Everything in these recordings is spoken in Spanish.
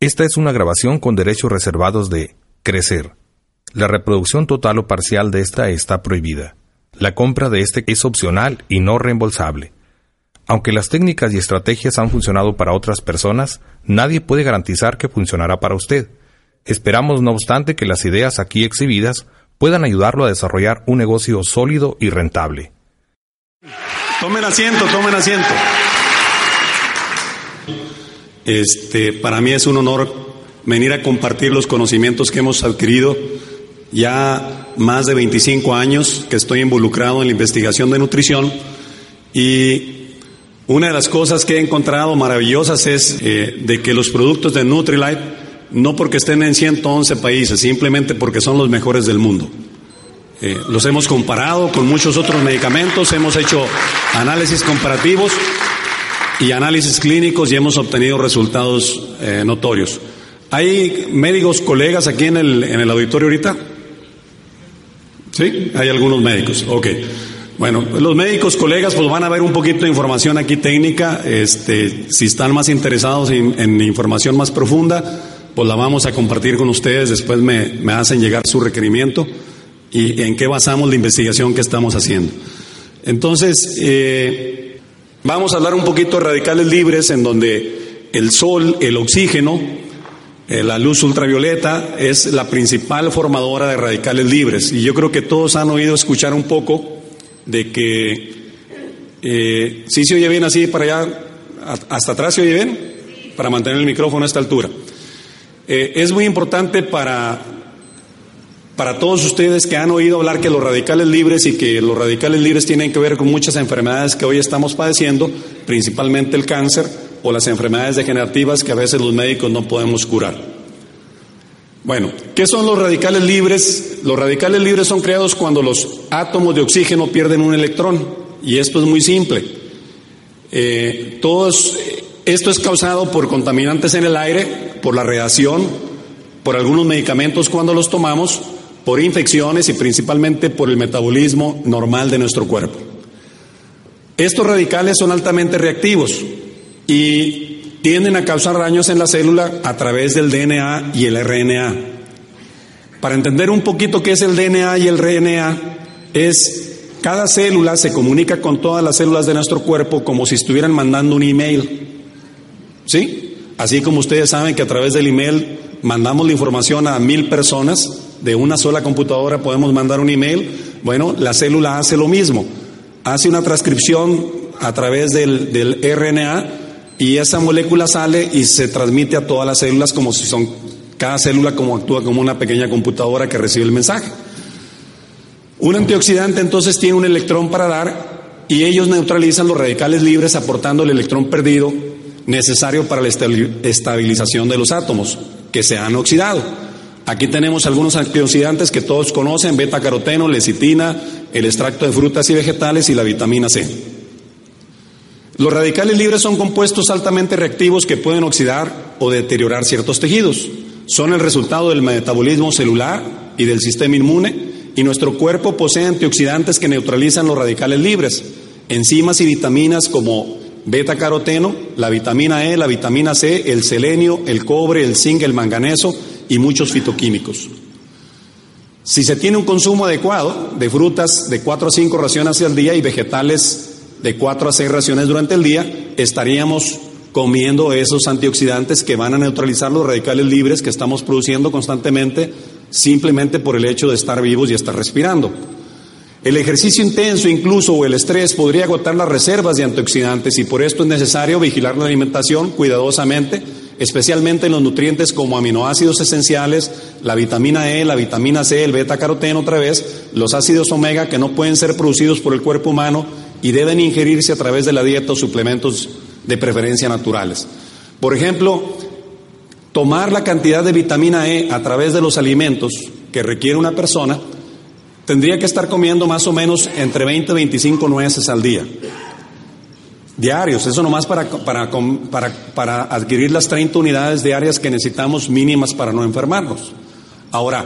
Esta es una grabación con derechos reservados de Crecer. La reproducción total o parcial de esta está prohibida. La compra de este es opcional y no reembolsable. Aunque las técnicas y estrategias han funcionado para otras personas, nadie puede garantizar que funcionará para usted. Esperamos, no obstante, que las ideas aquí exhibidas puedan ayudarlo a desarrollar un negocio sólido y rentable. Tomen asiento, tomen asiento. Este, para mí es un honor venir a compartir los conocimientos que hemos adquirido ya más de 25 años que estoy involucrado en la investigación de nutrición y una de las cosas que he encontrado maravillosas es eh, de que los productos de Nutrilite, no porque estén en 111 países, simplemente porque son los mejores del mundo. Eh, los hemos comparado con muchos otros medicamentos, hemos hecho análisis comparativos y análisis clínicos y hemos obtenido resultados eh, notorios. ¿Hay médicos colegas aquí en el, en el auditorio ahorita? ¿Sí? Hay algunos médicos. Ok. Bueno, los médicos colegas pues van a ver un poquito de información aquí técnica. Este, si están más interesados en, en información más profunda, pues la vamos a compartir con ustedes. Después me, me hacen llegar su requerimiento y en qué basamos la investigación que estamos haciendo. Entonces, eh, Vamos a hablar un poquito de radicales libres en donde el sol, el oxígeno, eh, la luz ultravioleta es la principal formadora de radicales libres. Y yo creo que todos han oído escuchar un poco de que, eh, ¿sí se oye bien así para allá? ¿Hasta atrás se oye bien? Para mantener el micrófono a esta altura. Eh, es muy importante para para todos ustedes que han oído hablar que los radicales libres y que los radicales libres tienen que ver con muchas enfermedades que hoy estamos padeciendo, principalmente el cáncer o las enfermedades degenerativas que a veces los médicos no podemos curar. Bueno, ¿qué son los radicales libres? Los radicales libres son creados cuando los átomos de oxígeno pierden un electrón y esto es muy simple. Eh, todos, esto es causado por contaminantes en el aire, por la radiación, por algunos medicamentos cuando los tomamos por infecciones y principalmente por el metabolismo normal de nuestro cuerpo. Estos radicales son altamente reactivos y tienden a causar daños en la célula a través del DNA y el RNA. Para entender un poquito qué es el DNA y el RNA, es cada célula se comunica con todas las células de nuestro cuerpo como si estuvieran mandando un email. ¿Sí? Así como ustedes saben que a través del email mandamos la información a mil personas, de una sola computadora podemos mandar un email, bueno, la célula hace lo mismo, hace una transcripción a través del, del RNA y esa molécula sale y se transmite a todas las células como si son, cada célula como actúa como una pequeña computadora que recibe el mensaje. Un antioxidante entonces tiene un electrón para dar y ellos neutralizan los radicales libres aportando el electrón perdido necesario para la estabilización de los átomos que se han oxidado. Aquí tenemos algunos antioxidantes que todos conocen, beta-caroteno, lecitina, el extracto de frutas y vegetales y la vitamina C. Los radicales libres son compuestos altamente reactivos que pueden oxidar o deteriorar ciertos tejidos. Son el resultado del metabolismo celular y del sistema inmune y nuestro cuerpo posee antioxidantes que neutralizan los radicales libres, enzimas y vitaminas como beta-caroteno, la vitamina E, la vitamina C, el selenio, el cobre, el zinc, el manganeso y muchos fitoquímicos. Si se tiene un consumo adecuado de frutas de 4 a 5 raciones al día y vegetales de 4 a 6 raciones durante el día, estaríamos comiendo esos antioxidantes que van a neutralizar los radicales libres que estamos produciendo constantemente simplemente por el hecho de estar vivos y estar respirando. El ejercicio intenso incluso o el estrés podría agotar las reservas de antioxidantes y por esto es necesario vigilar la alimentación cuidadosamente especialmente en los nutrientes como aminoácidos esenciales, la vitamina E, la vitamina C, el beta caroteno otra vez, los ácidos omega que no pueden ser producidos por el cuerpo humano y deben ingerirse a través de la dieta o suplementos de preferencia naturales. Por ejemplo, tomar la cantidad de vitamina E a través de los alimentos que requiere una persona, tendría que estar comiendo más o menos entre 20 y 25 nueces al día diarios, eso nomás para, para, para, para adquirir las 30 unidades diarias que necesitamos mínimas para no enfermarnos. Ahora,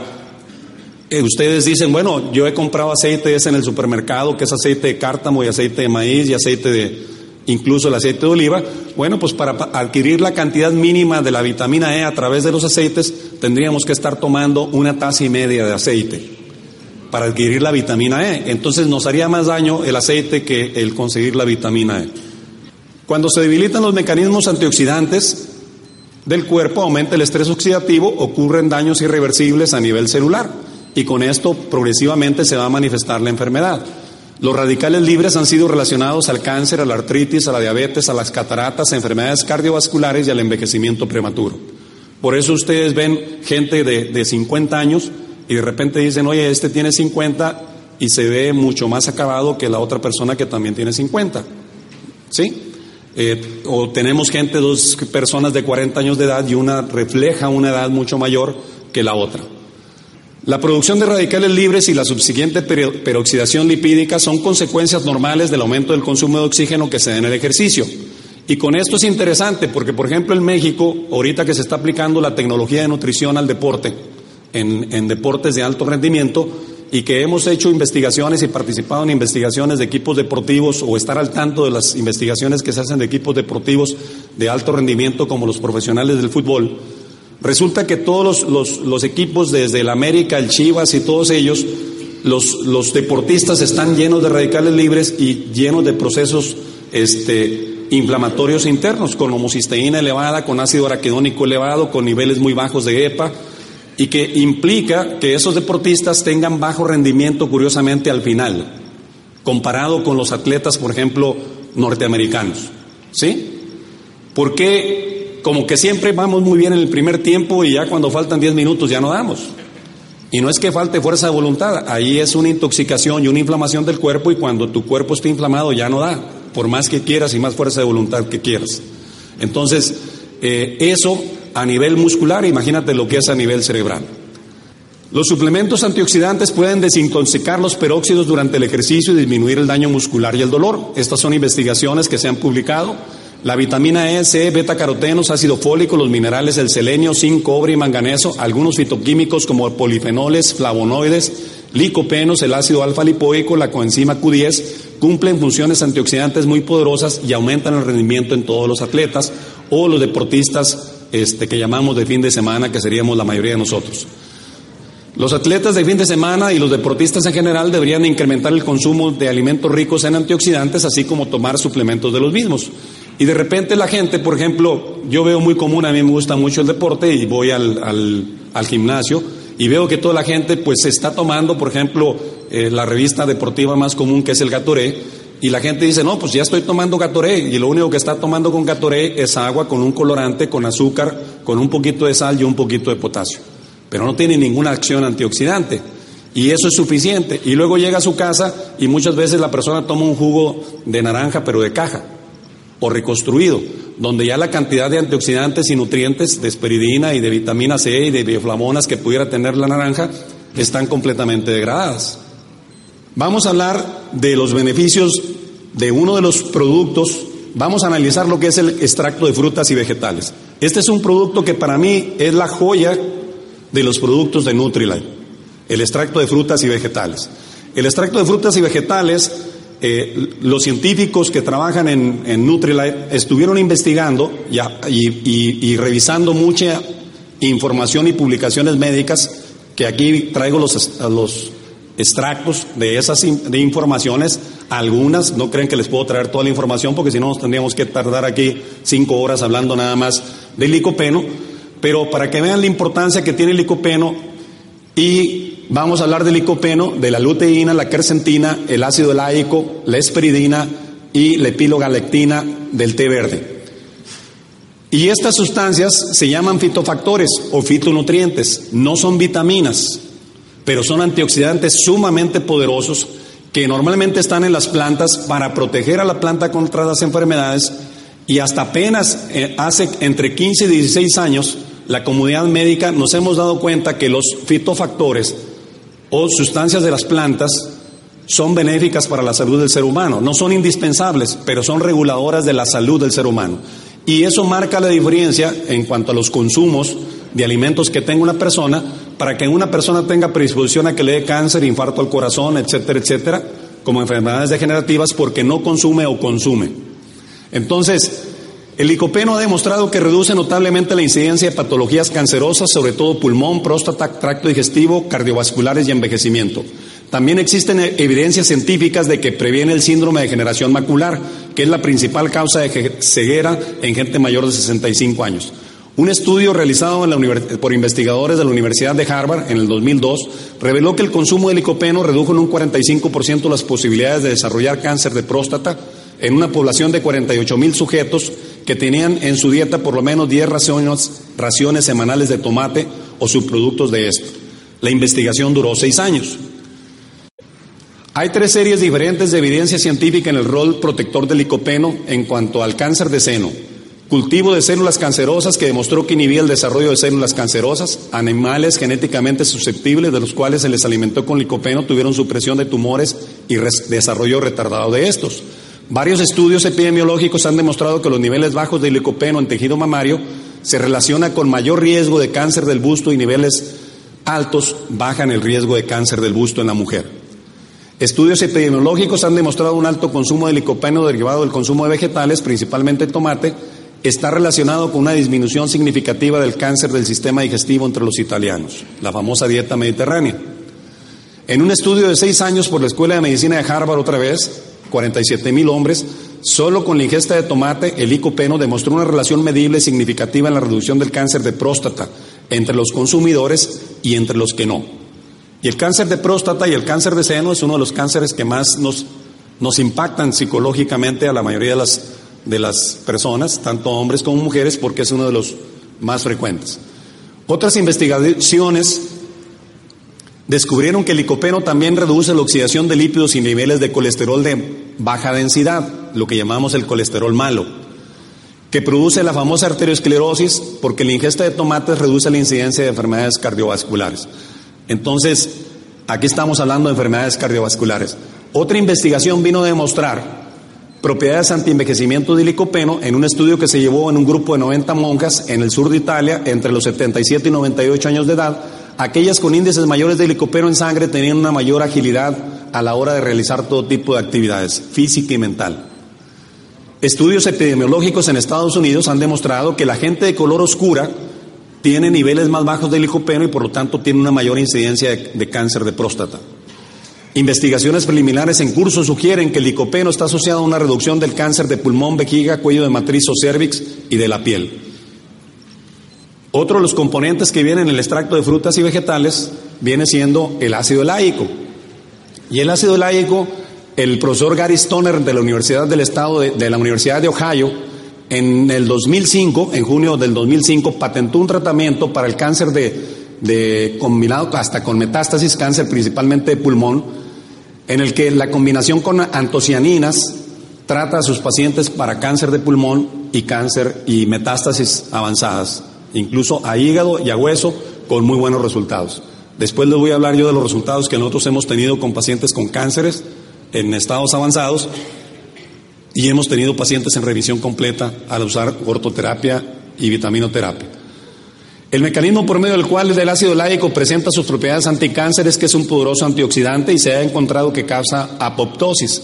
eh, ustedes dicen, bueno, yo he comprado aceite ese en el supermercado, que es aceite de cártamo y aceite de maíz y aceite de, incluso el aceite de oliva. Bueno, pues para adquirir la cantidad mínima de la vitamina E a través de los aceites, tendríamos que estar tomando una taza y media de aceite para adquirir la vitamina E. Entonces nos haría más daño el aceite que el conseguir la vitamina E. Cuando se debilitan los mecanismos antioxidantes del cuerpo, aumenta el estrés oxidativo, ocurren daños irreversibles a nivel celular y con esto progresivamente se va a manifestar la enfermedad. Los radicales libres han sido relacionados al cáncer, a la artritis, a la diabetes, a las cataratas, a enfermedades cardiovasculares y al envejecimiento prematuro. Por eso ustedes ven gente de, de 50 años y de repente dicen, oye, este tiene 50 y se ve mucho más acabado que la otra persona que también tiene 50. ¿Sí? Eh, o tenemos gente, dos personas de 40 años de edad y una refleja una edad mucho mayor que la otra. La producción de radicales libres y la subsiguiente peroxidación lipídica son consecuencias normales del aumento del consumo de oxígeno que se da en el ejercicio. Y con esto es interesante porque, por ejemplo, en México, ahorita que se está aplicando la tecnología de nutrición al deporte, en deportes de alto rendimiento, y que hemos hecho investigaciones y participado en investigaciones de equipos deportivos o estar al tanto de las investigaciones que se hacen de equipos deportivos de alto rendimiento como los profesionales del fútbol, resulta que todos los, equipos, desde el América, el Chivas y todos ellos, los, los, deportistas están llenos de radicales libres y llenos de procesos este, inflamatorios internos, con homocisteína elevada, con ácido araquidónico elevado, con niveles muy bajos de EPA y que implica que esos deportistas tengan bajo rendimiento, curiosamente, al final, comparado con los atletas, por ejemplo, norteamericanos. ¿Sí? Porque como que siempre vamos muy bien en el primer tiempo y ya cuando faltan 10 minutos ya no damos. Y no es que falte fuerza de voluntad, ahí es una intoxicación y una inflamación del cuerpo y cuando tu cuerpo está inflamado ya no da, por más que quieras y más fuerza de voluntad que quieras. Entonces, eh, eso a nivel muscular, imagínate lo que es a nivel cerebral. Los suplementos antioxidantes pueden desintoxicar los peróxidos durante el ejercicio y disminuir el daño muscular y el dolor. Estas son investigaciones que se han publicado. La vitamina E, C, beta carotenos, ácido fólico, los minerales, el selenio, zinc, cobre y manganeso, algunos fitoquímicos como polifenoles, flavonoides, licopenos, el ácido alfa lipoico, la coenzima Q10, cumplen funciones antioxidantes muy poderosas y aumentan el rendimiento en todos los atletas o los deportistas este, que llamamos de fin de semana, que seríamos la mayoría de nosotros. Los atletas de fin de semana y los deportistas en general deberían incrementar el consumo de alimentos ricos en antioxidantes, así como tomar suplementos de los mismos. Y de repente la gente, por ejemplo, yo veo muy común, a mí me gusta mucho el deporte y voy al, al, gimnasio y veo que toda la gente pues se está tomando, por ejemplo, eh, la revista deportiva más común que es el Gatoré, y la gente dice, no, pues ya estoy tomando Gatoré y lo único que está tomando con Gatoré es agua con un colorante, con azúcar, con un poquito de sal y un poquito de potasio. Pero no tiene ninguna acción antioxidante. Y eso es suficiente. Y luego llega a su casa y muchas veces la persona toma un jugo de naranja, pero de caja, o reconstruido, donde ya la cantidad de antioxidantes y nutrientes de esperidina y de vitamina C y de bioflavonas que pudiera tener la naranja están completamente degradadas. Vamos a hablar de los beneficios de uno de los productos. Vamos a analizar lo que es el extracto de frutas y vegetales. Este es un producto que para mí es la joya de los productos de Nutrilite, el extracto de frutas y vegetales. El extracto de frutas y vegetales, eh, los científicos que trabajan en, Nutrilite estuvieron investigando y, y revisando mucha información y publicaciones médicas que aquí traigo los extractos de esas de informaciones. Algunas no creen que les puedo traer toda la información porque si no nos tendríamos que tardar aquí cinco horas hablando nada más del licopeno. Pero para que vean la importancia que tiene el licopeno y vamos a hablar del licopeno, de la luteína, la quercetina, el ácido láico, la esperidina y la epilogalactina del té verde. Y estas sustancias se llaman fitofactores o fitonutrientes, no son vitaminas pero son antioxidantes sumamente poderosos que normalmente están en las plantas para proteger a la planta contra las enfermedades y hasta apenas eh, hace entre 15 y 16 años la comunidad médica nos hemos dado cuenta que los fitofactores o sustancias de las plantas son benéficas para la salud del ser humano. No son indispensables, pero son reguladoras de la salud del ser humano. Y eso marca la diferencia en cuanto a los consumos de alimentos que tenga una persona para que una persona tenga predisposición a que le dé cáncer, infarto al corazón, etcétera, etcétera, como enfermedades degenerativas porque no consume o consume. Entonces, el licopeno ha demostrado que reduce notablemente la incidencia de patologías cancerosas, sobre todo pulmón, próstata, tracto digestivo, cardiovasculares y envejecimiento. También existen evidencias científicas de que previene el síndrome de generación macular, que es la principal causa de ceguera en gente mayor de 65 años. Un estudio realizado por investigadores de la Universidad de Harvard en el 2002 reveló que el consumo de licopeno redujo en un 45% las posibilidades de desarrollar cáncer de próstata en una población de 48 mil sujetos que tenían en su dieta por lo menos 10 raciones, raciones semanales de tomate o subproductos de esto. La investigación duró seis años. Hay tres series diferentes de evidencia científica en el rol protector del licopeno en cuanto al cáncer de seno. Cultivo de células cancerosas que demostró que inhibía el desarrollo de células cancerosas. Animales genéticamente susceptibles de los cuales se les alimentó con licopeno tuvieron supresión de tumores y desarrollo retardado de estos. Varios estudios epidemiológicos han demostrado que los niveles bajos de licopeno en tejido mamario se relaciona con mayor riesgo de cáncer del busto y niveles altos bajan el riesgo de cáncer del busto en la mujer. Estudios epidemiológicos han demostrado un alto consumo de licopeno derivado del consumo de vegetales, principalmente tomate, está relacionado con una disminución significativa del cáncer del sistema digestivo entre los italianos, la famosa dieta mediterránea. En un estudio de seis años por la Escuela de Medicina de Harvard otra vez, 47 mil hombres, solo con la ingesta de tomate, el licopeno demostró una relación medible significativa en la reducción del cáncer de próstata entre los consumidores y entre los que no. Y el cáncer de próstata y el cáncer de seno es uno de los cánceres que más nos, nos impactan psicológicamente a la mayoría de las, de las personas, tanto hombres como mujeres, porque es uno de los más frecuentes. Otras investigaciones Descubrieron que el licopeno también reduce la oxidación de lípidos y niveles de colesterol de baja densidad, lo que llamamos el colesterol malo, que produce la famosa arteriosclerosis porque la ingesta de tomates reduce la incidencia de enfermedades cardiovasculares. Entonces, aquí estamos hablando de enfermedades cardiovasculares. Otra investigación vino a demostrar propiedades antienvejecimiento de licopeno en un estudio que se llevó en un grupo de 90 monjas en el sur de Italia entre los 77 y 98 años de edad aquellas con índices mayores de licopeno en sangre tenían una mayor agilidad a la hora de realizar todo tipo de actividades, física y mental. Estudios epidemiológicos en Estados Unidos han demostrado que la gente de color oscura tiene niveles más bajos de licopeno y por lo tanto tiene una mayor incidencia de, de cáncer de próstata. Investigaciones preliminares en curso sugieren que el licopeno está asociado a una reducción del cáncer de pulmón, vejiga, cuello de matriz o cervix y de la piel. Otro de los componentes que vienen en el extracto de frutas y vegetales viene siendo el ácido láico. Y el ácido láico, el profesor Gary Stoner de la Universidad del Estado de, la Universidad de Ohio, en el 2005, en junio del 2005, patentó un tratamiento para el cáncer de, combinado hasta con metástasis, cáncer principalmente de pulmón, en el que la combinación con antocianinas trata a sus pacientes para cáncer de pulmón y cáncer y metástasis avanzadas incluso a hígado y a hueso, con muy buenos resultados. Después les voy a hablar yo de los resultados que nosotros hemos tenido con pacientes con cánceres en estados avanzados y hemos tenido pacientes en revisión completa al usar ortoterapia y vitaminoterapia. El mecanismo por medio del cual el ácido láico presenta sus propiedades anticáncer es que es un poderoso antioxidante y se ha encontrado que causa apoptosis.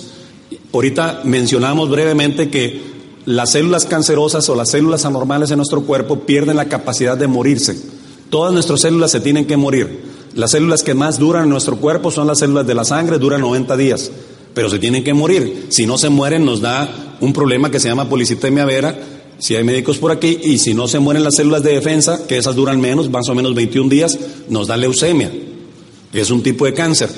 Ahorita mencionamos brevemente que las células cancerosas o las células anormales en nuestro cuerpo pierden la capacidad de morirse. Todas nuestras células se tienen que morir. Las células que más duran en nuestro cuerpo son las células de la sangre, duran 90 días, pero se tienen que morir. Si no se mueren nos da un problema que se llama policitemia vera, si hay médicos por aquí, y si no se mueren las células de defensa, que esas duran menos, más o menos 21 días, nos da leucemia, es un tipo de cáncer.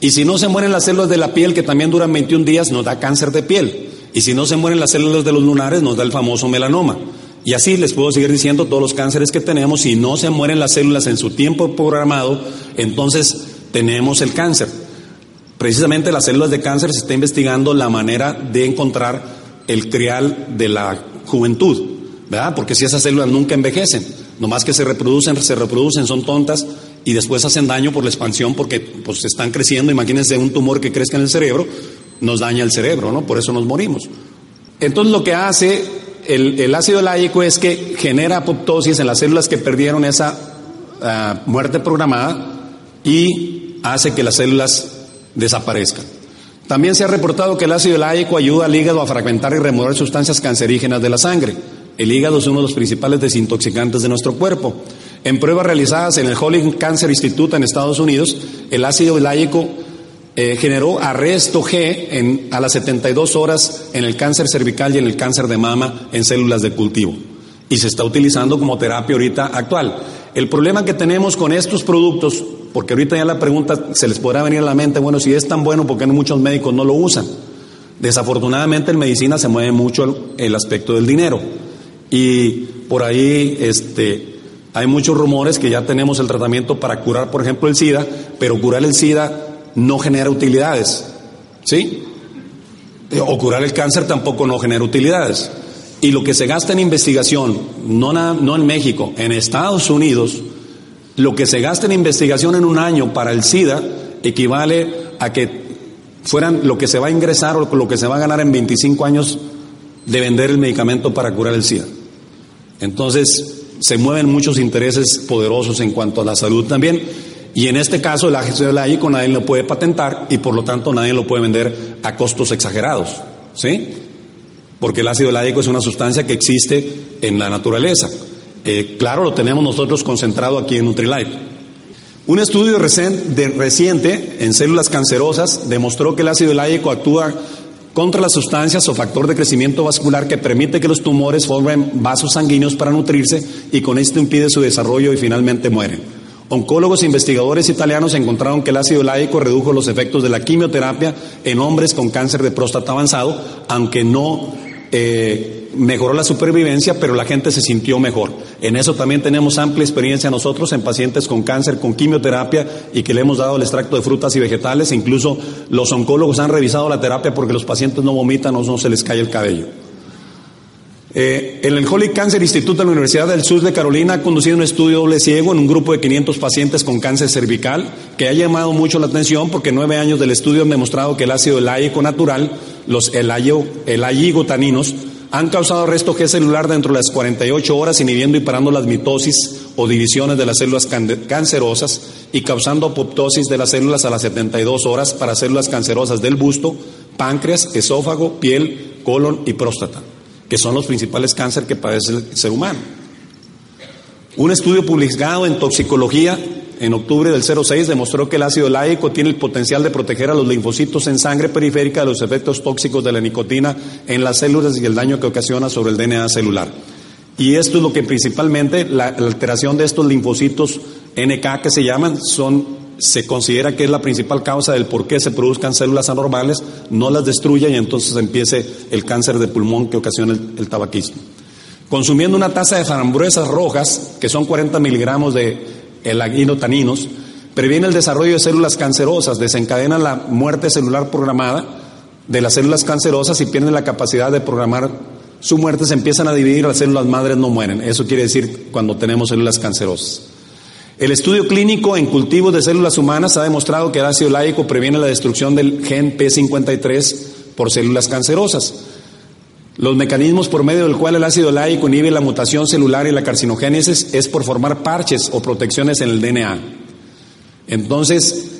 Y si no se mueren las células de la piel, que también duran 21 días, nos da cáncer de piel. Y si no se mueren las células de los lunares, nos da el famoso melanoma. Y así les puedo seguir diciendo todos los cánceres que tenemos. Si no se mueren las células en su tiempo programado, entonces tenemos el cáncer. Precisamente las células de cáncer se está investigando la manera de encontrar el trial de la juventud, ¿verdad? Porque si esas células nunca envejecen, nomás que se reproducen, se reproducen, son tontas y después hacen daño por la expansión porque pues están creciendo. Imagínense un tumor que crezca en el cerebro, nos daña el cerebro, ¿no? Por eso nos morimos. Entonces lo que hace el, ácido láico es que genera apoptosis en las células que perdieron esa ah, muerte programada y hace que las células desaparezcan. También se ha reportado que el ácido láico ayuda al hígado a fragmentar y remover sustancias cancerígenas de la sangre. El hígado es uno de los principales desintoxicantes de nuestro cuerpo. En pruebas realizadas en el Holly Cancer Institute en Estados Unidos, el ácido láico eh, generó arresto G a las 72 horas en el cáncer cervical y en el cáncer de mama en células de cultivo. Y se está utilizando como terapia ahorita actual. El problema que tenemos con estos productos, porque ahorita ya la pregunta se les podrá venir a la mente, bueno, si es tan bueno, ¿por qué muchos médicos no lo usan? Desafortunadamente en medicina se mueve mucho el, aspecto del dinero. Y por ahí este, hay muchos rumores que ya tenemos el tratamiento para curar, por ejemplo, el SIDA, pero curar el SIDA no genera utilidades. ¿Sí? O curar el cáncer tampoco no genera utilidades. Y lo que se gasta en investigación, no, no en México, en Estados Unidos, lo que se gasta en investigación en un año para el SIDA equivale a que fueran lo que se va a ingresar o lo que se va a ganar en 25 años de vender el medicamento para curar el SIDA. Entonces, se mueven muchos intereses poderosos en cuanto a la salud también. Y en este caso, el ácido láico nadie lo puede patentar y por lo tanto nadie lo puede vender a costos exagerados. ¿Sí? Porque el ácido láico es una sustancia que existe en la naturaleza. Eh, claro, lo tenemos nosotros concentrado aquí en Nutrilite. Un estudio reciente en células cancerosas demostró que el ácido láico actúa contra las sustancias o factor de crecimiento vascular que permite que los tumores formen vasos sanguíneos para nutrirse y con esto impide su desarrollo y finalmente mueren. Oncólogos e investigadores italianos encontraron que el ácido láico redujo los efectos de la quimioterapia en hombres con cáncer de próstata avanzado, aunque no eh, mejoró la supervivencia, pero la gente se sintió mejor. En eso también tenemos amplia experiencia nosotros en pacientes con cáncer, con quimioterapia y que le hemos dado el extracto de frutas y vegetales. Incluso los oncólogos han revisado la terapia porque los pacientes no vomitan o no se les cae el cabello. Eh, en el Holy Cancer Institute de la Universidad del Sur de Carolina ha conducido un estudio doble ciego en un grupo de 500 pacientes con cáncer cervical que ha llamado mucho la atención porque nueve años del estudio han demostrado que el ácido láico natural, los el elayigotaninos, han causado arresto G celular dentro de las 48 horas, inhibiendo y parando las mitosis o divisiones de las células cancerosas y causando apoptosis de las células a las 72 horas para células cancerosas del busto, páncreas, esófago, piel, colon y próstata, que son los principales cánceres que padece el ser humano. Un estudio publicado en toxicología en octubre del 06 demostró que el ácido láico tiene el potencial de proteger a los linfocitos en sangre periférica de los efectos tóxicos de la nicotina en las células y el daño que ocasiona sobre el DNA celular. Y esto es lo que principalmente, la, alteración de estos linfocitos NK que se llaman, son, se considera que es la principal causa del por qué se produzcan células anormales, no las destruye y entonces empiece el cáncer de pulmón que ocasiona el, el tabaquismo. Consumiendo una taza de frambuesas rojas, que son 40 miligramos de el taninos, previene el desarrollo de células cancerosas, desencadena la muerte celular programada de las células cancerosas y pierden la capacidad de programar su muerte, se empiezan a dividir, las células madres no mueren. Eso quiere decir cuando tenemos células cancerosas. El estudio clínico en cultivos de células humanas ha demostrado que el ácido láico previene la destrucción del gen P53 por células cancerosas. Los mecanismos por medio del cual el ácido láico inhibe la mutación celular y la carcinogénesis es por formar parches o protecciones en el DNA. Entonces,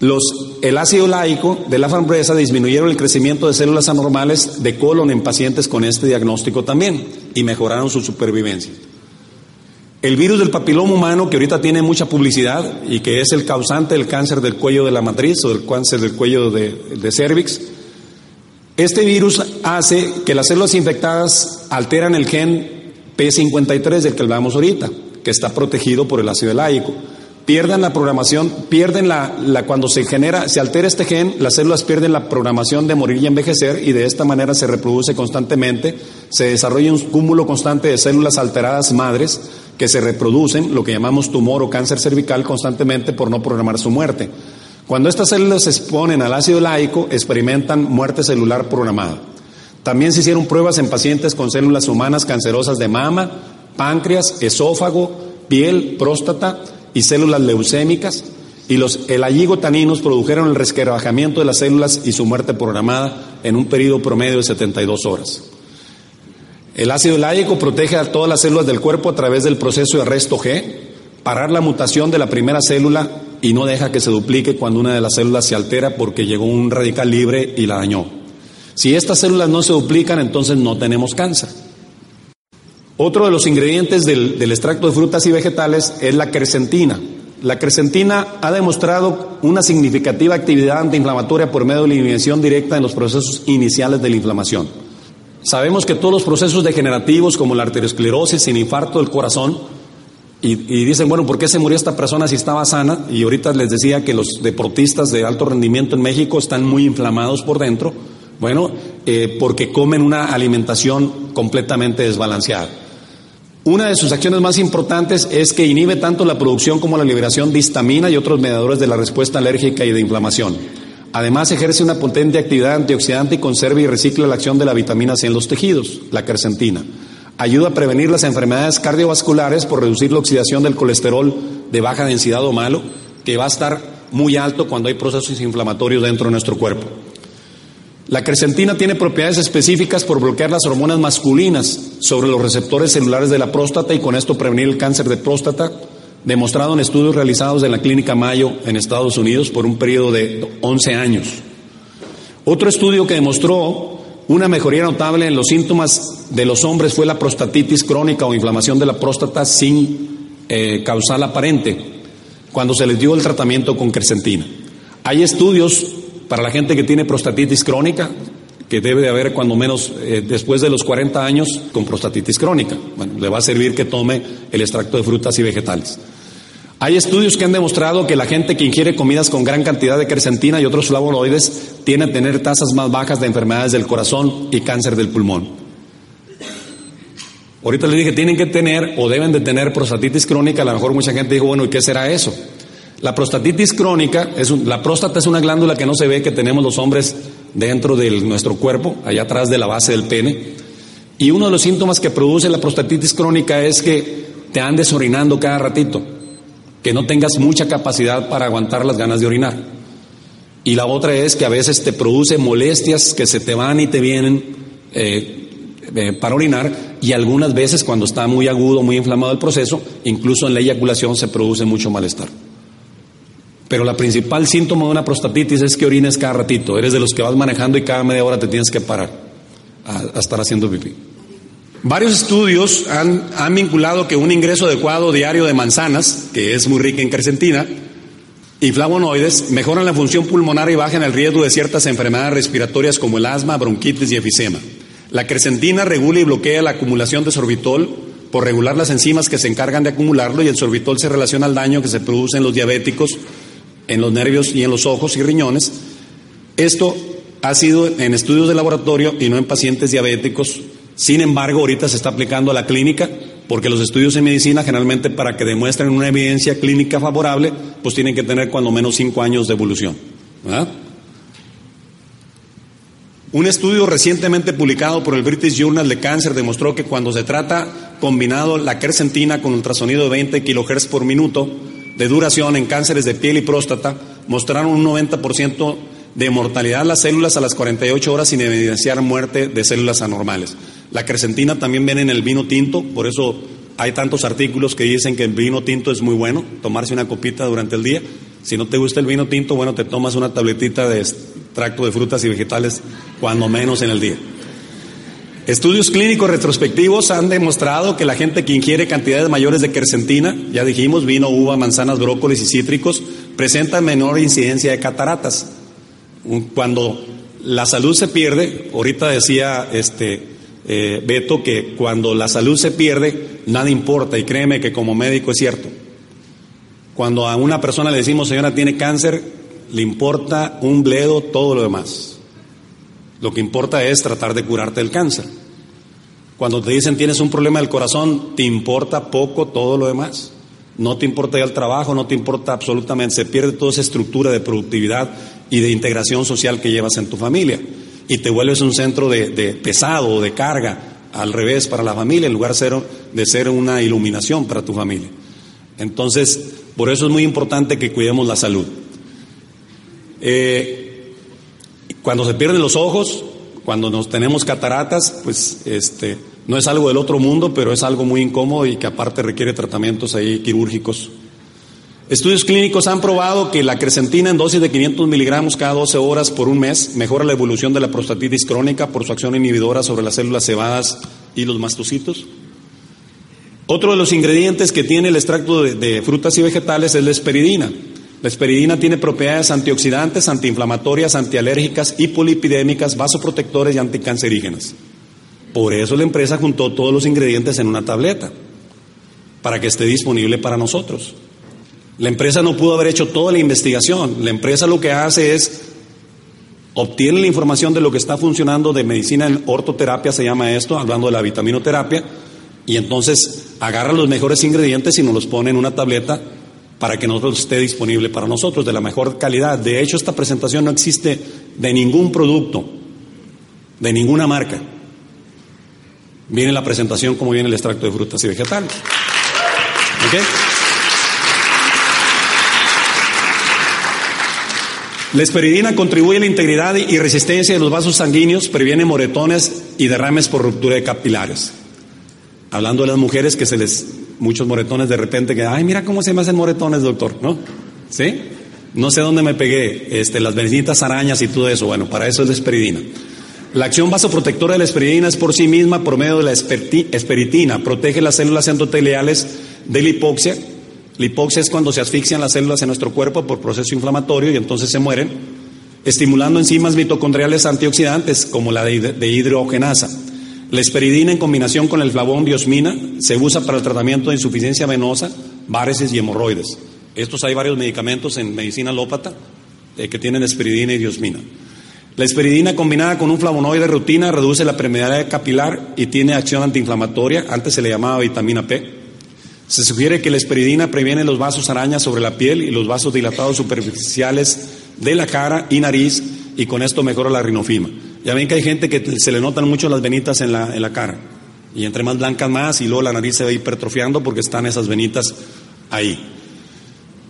los, el ácido láico de la frambuesa disminuyeron el crecimiento de células anormales de colon en pacientes con este diagnóstico también y mejoraron su supervivencia. El virus del papiloma humano, que ahorita tiene mucha publicidad y que es el causante del cáncer del cuello de la matriz o del cáncer del cuello de cervix, este virus hace que las células infectadas alteran el gen P53 del que hablamos ahorita, que está protegido por el ácido láico. Pierden la programación, pierden la, la, cuando se genera, se altera este gen, las células pierden la programación de morir y envejecer y de esta manera se reproduce constantemente, se desarrolla un cúmulo constante de células alteradas madres que se reproducen, lo que llamamos tumor o cáncer cervical constantemente por no programar su muerte. Cuando estas células se exponen al ácido láico, experimentan muerte celular programada. También se hicieron pruebas en pacientes con células humanas cancerosas de mama, páncreas, esófago, piel, próstata y células leucémicas, y los elayigotaninos produjeron el resquebrajamiento de las células y su muerte programada en un periodo promedio de 72 horas. El ácido láico protege a todas las células del cuerpo a través del proceso de arresto G, parar la mutación de la primera célula y no deja que se duplique cuando una de las células se altera porque llegó un radical libre y la dañó. Si estas células no se duplican, entonces no tenemos cáncer. Otro de los ingredientes del, extracto de frutas y vegetales es la crescentina. La crescentina ha demostrado una significativa actividad antiinflamatoria por medio de la inhibición directa en los procesos iniciales de la inflamación. Sabemos que todos los procesos degenerativos como la arteriosclerosis, el infarto del corazón, y, dicen, bueno, ¿por qué se murió esta persona si estaba sana? Y ahorita les decía que los deportistas de alto rendimiento en México están muy inflamados por dentro. Bueno, eh, porque comen una alimentación completamente desbalanceada. Una de sus acciones más importantes es que inhibe tanto la producción como la liberación de histamina y otros mediadores de la respuesta alérgica y de inflamación. Además, ejerce una potente actividad antioxidante y conserva y recicla la acción de la vitamina C en los tejidos, la quercentina. Ayuda a prevenir las enfermedades cardiovasculares por reducir la oxidación del colesterol de baja densidad o malo, que va a estar muy alto cuando hay procesos inflamatorios dentro de nuestro cuerpo. La crescentina tiene propiedades específicas por bloquear las hormonas masculinas sobre los receptores celulares de la próstata y con esto prevenir el cáncer de próstata, demostrado en estudios realizados en la Clínica Mayo en Estados Unidos por un periodo de 11 años. Otro estudio que demostró una mejoría notable en los síntomas de los hombres fue la prostatitis crónica o inflamación de la próstata sin eh, causal aparente, cuando se les dio el tratamiento con crescentina. Hay estudios para la gente que tiene prostatitis crónica, que debe de haber cuando menos eh, después de los 40 años con prostatitis crónica. Bueno, le va a servir que tome el extracto de frutas y vegetales. Hay estudios que han demostrado que la gente que ingiere comidas con gran cantidad de quercetina y otros flavonoides tiene a tener tasas más bajas de enfermedades del corazón y cáncer del pulmón. Ahorita les dije, tienen que tener o deben de tener prostatitis crónica. A lo mejor mucha gente dijo, bueno, ¿y qué será eso? La prostatitis crónica, es la próstata es una glándula que no se ve que tenemos los hombres dentro de nuestro cuerpo, allá atrás de la base del pene. Y uno de los síntomas que produce la prostatitis crónica es que te andes orinando cada ratito, que no tengas mucha capacidad para aguantar las ganas de orinar. Y la otra es que a veces te produce molestias que se te van y te vienen eh, eh, para orinar y algunas veces cuando está muy agudo, muy inflamado el proceso, incluso en la eyaculación se produce mucho malestar. Pero la principal síntoma de una prostatitis es que orines cada ratito. Eres de los que vas manejando y cada media hora te tienes que parar a, estar haciendo pipí. Varios estudios han, han, vinculado que un ingreso adecuado diario de manzanas, que es muy rica en quercetina, y flavonoides, mejoran la función pulmonar y bajan el riesgo de ciertas enfermedades respiratorias como el asma, bronquitis y efisema. La quercetina regula y bloquea la acumulación de sorbitol por regular las enzimas que se encargan de acumularlo y el sorbitol se relaciona al daño que se produce en los diabéticos en los nervios y en los ojos y riñones. Esto ha sido en estudios de laboratorio y no en pacientes diabéticos. Sin embargo, ahorita se está aplicando a la clínica porque los estudios en medicina generalmente para que demuestren una evidencia clínica favorable, pues tienen que tener cuando menos cinco años de evolución. Un estudio recientemente publicado por el British Journal de Cáncer demostró que cuando se trata combinado la quercetina con ultrasonido de 20 kHz por minuto, de duración en cánceres de piel y próstata mostraron un 90% de mortalidad las células a las 48 horas sin evidenciar muerte de células anormales. La crescentina también viene en el vino tinto, por eso hay tantos artículos que dicen que el vino tinto es muy bueno, tomarse una copita durante el día. Si no te gusta el vino tinto, bueno, te tomas una tabletita de extracto de frutas y vegetales cuando menos en el día. Estudios clínicos retrospectivos han demostrado que la gente que ingiere cantidades mayores de quercetina, ya dijimos, vino, uva, manzanas, brócolis y cítricos, presenta menor incidencia de cataratas. Cuando la salud se pierde, ahorita decía este eh, Beto que cuando la salud se pierde, nada importa, y créeme que como médico es cierto. Cuando a una persona le decimos, señora, tiene cáncer, le importa un bledo todo lo demás. Lo que importa es tratar de curarte el cáncer. Cuando te dicen tienes un problema del corazón, te importa poco todo lo demás. No te importa ya el trabajo, no te importa absolutamente, se pierde toda esa estructura de productividad y de integración social que llevas en tu familia. Y te vuelves un centro de, pesado o de carga, al revés, para la familia, en lugar de ser, de ser una iluminación para tu familia. Entonces, por eso es muy importante que cuidemos la salud. Eh, cuando se pierden los ojos, cuando nos tenemos cataratas, pues este, no es algo del otro mundo, pero es algo muy incómodo y que aparte requiere tratamientos ahí quirúrgicos. Estudios clínicos han probado que la crecentina en dosis de 500 miligramos cada 12 horas por un mes mejora la evolución de la prostatitis crónica por su acción inhibidora sobre las células cebadas y los mastocitos. Otro de los ingredientes que tiene el extracto de, de frutas y vegetales es la esperidina. La esperidina tiene propiedades antioxidantes, antiinflamatorias, antialérgicas, hipolipidémicas, vasoprotectores y anticancerígenas. Por eso la empresa juntó todos los ingredientes en una tableta, para que esté disponible para nosotros. La empresa no pudo haber hecho toda la investigación. La empresa lo que hace es obtiene la información de lo que está funcionando de medicina en ortoterapia, se llama esto, hablando de la vitaminoterapia, y entonces agarra los mejores ingredientes y nos los pone en una tableta para que nosotros esté disponible para nosotros de la mejor calidad. De hecho, esta presentación no existe de ningún producto, de ninguna marca. Viene la presentación como viene el extracto de frutas y vegetales. La esperidina contribuye a la integridad y resistencia de los vasos sanguíneos, previene moretones y derrames por ruptura de capilares. Hablando de las mujeres que se les muchos moretones de repente que, ay, mira cómo se me hacen moretones, doctor, ¿no? ¿Sí? No sé dónde me pegué, este, las benditas arañas y todo eso. Bueno, para eso es la esperidina. La acción vasoprotectora de la esperidina es por sí misma, por medio de la esperitina, protege las células endoteliales de la hipoxia. La hipoxia es cuando se asfixian las células en nuestro cuerpo por proceso inflamatorio y entonces se mueren, estimulando enzimas mitocondriales antioxidantes como la de, hidrogenasa. La esperidina en combinación con el flavón diosmina se usa para el tratamiento de insuficiencia venosa, varices y hemorroides. Estos hay varios medicamentos en medicina alópata eh, que tienen esperidina y diosmina. La esperidina combinada con un flavonoide rutina reduce la permeabilidad capilar y tiene acción antiinflamatoria. Antes se le llamaba vitamina P. Se sugiere que la esperidina previene los vasos arañas sobre la piel y los vasos dilatados superficiales de la cara y nariz y con esto mejora la rinofima. Ya ven que hay gente que se le notan mucho las venitas en la, en la cara. Y entre más blancas más, y luego la nariz se va hipertrofiando porque están esas venitas ahí.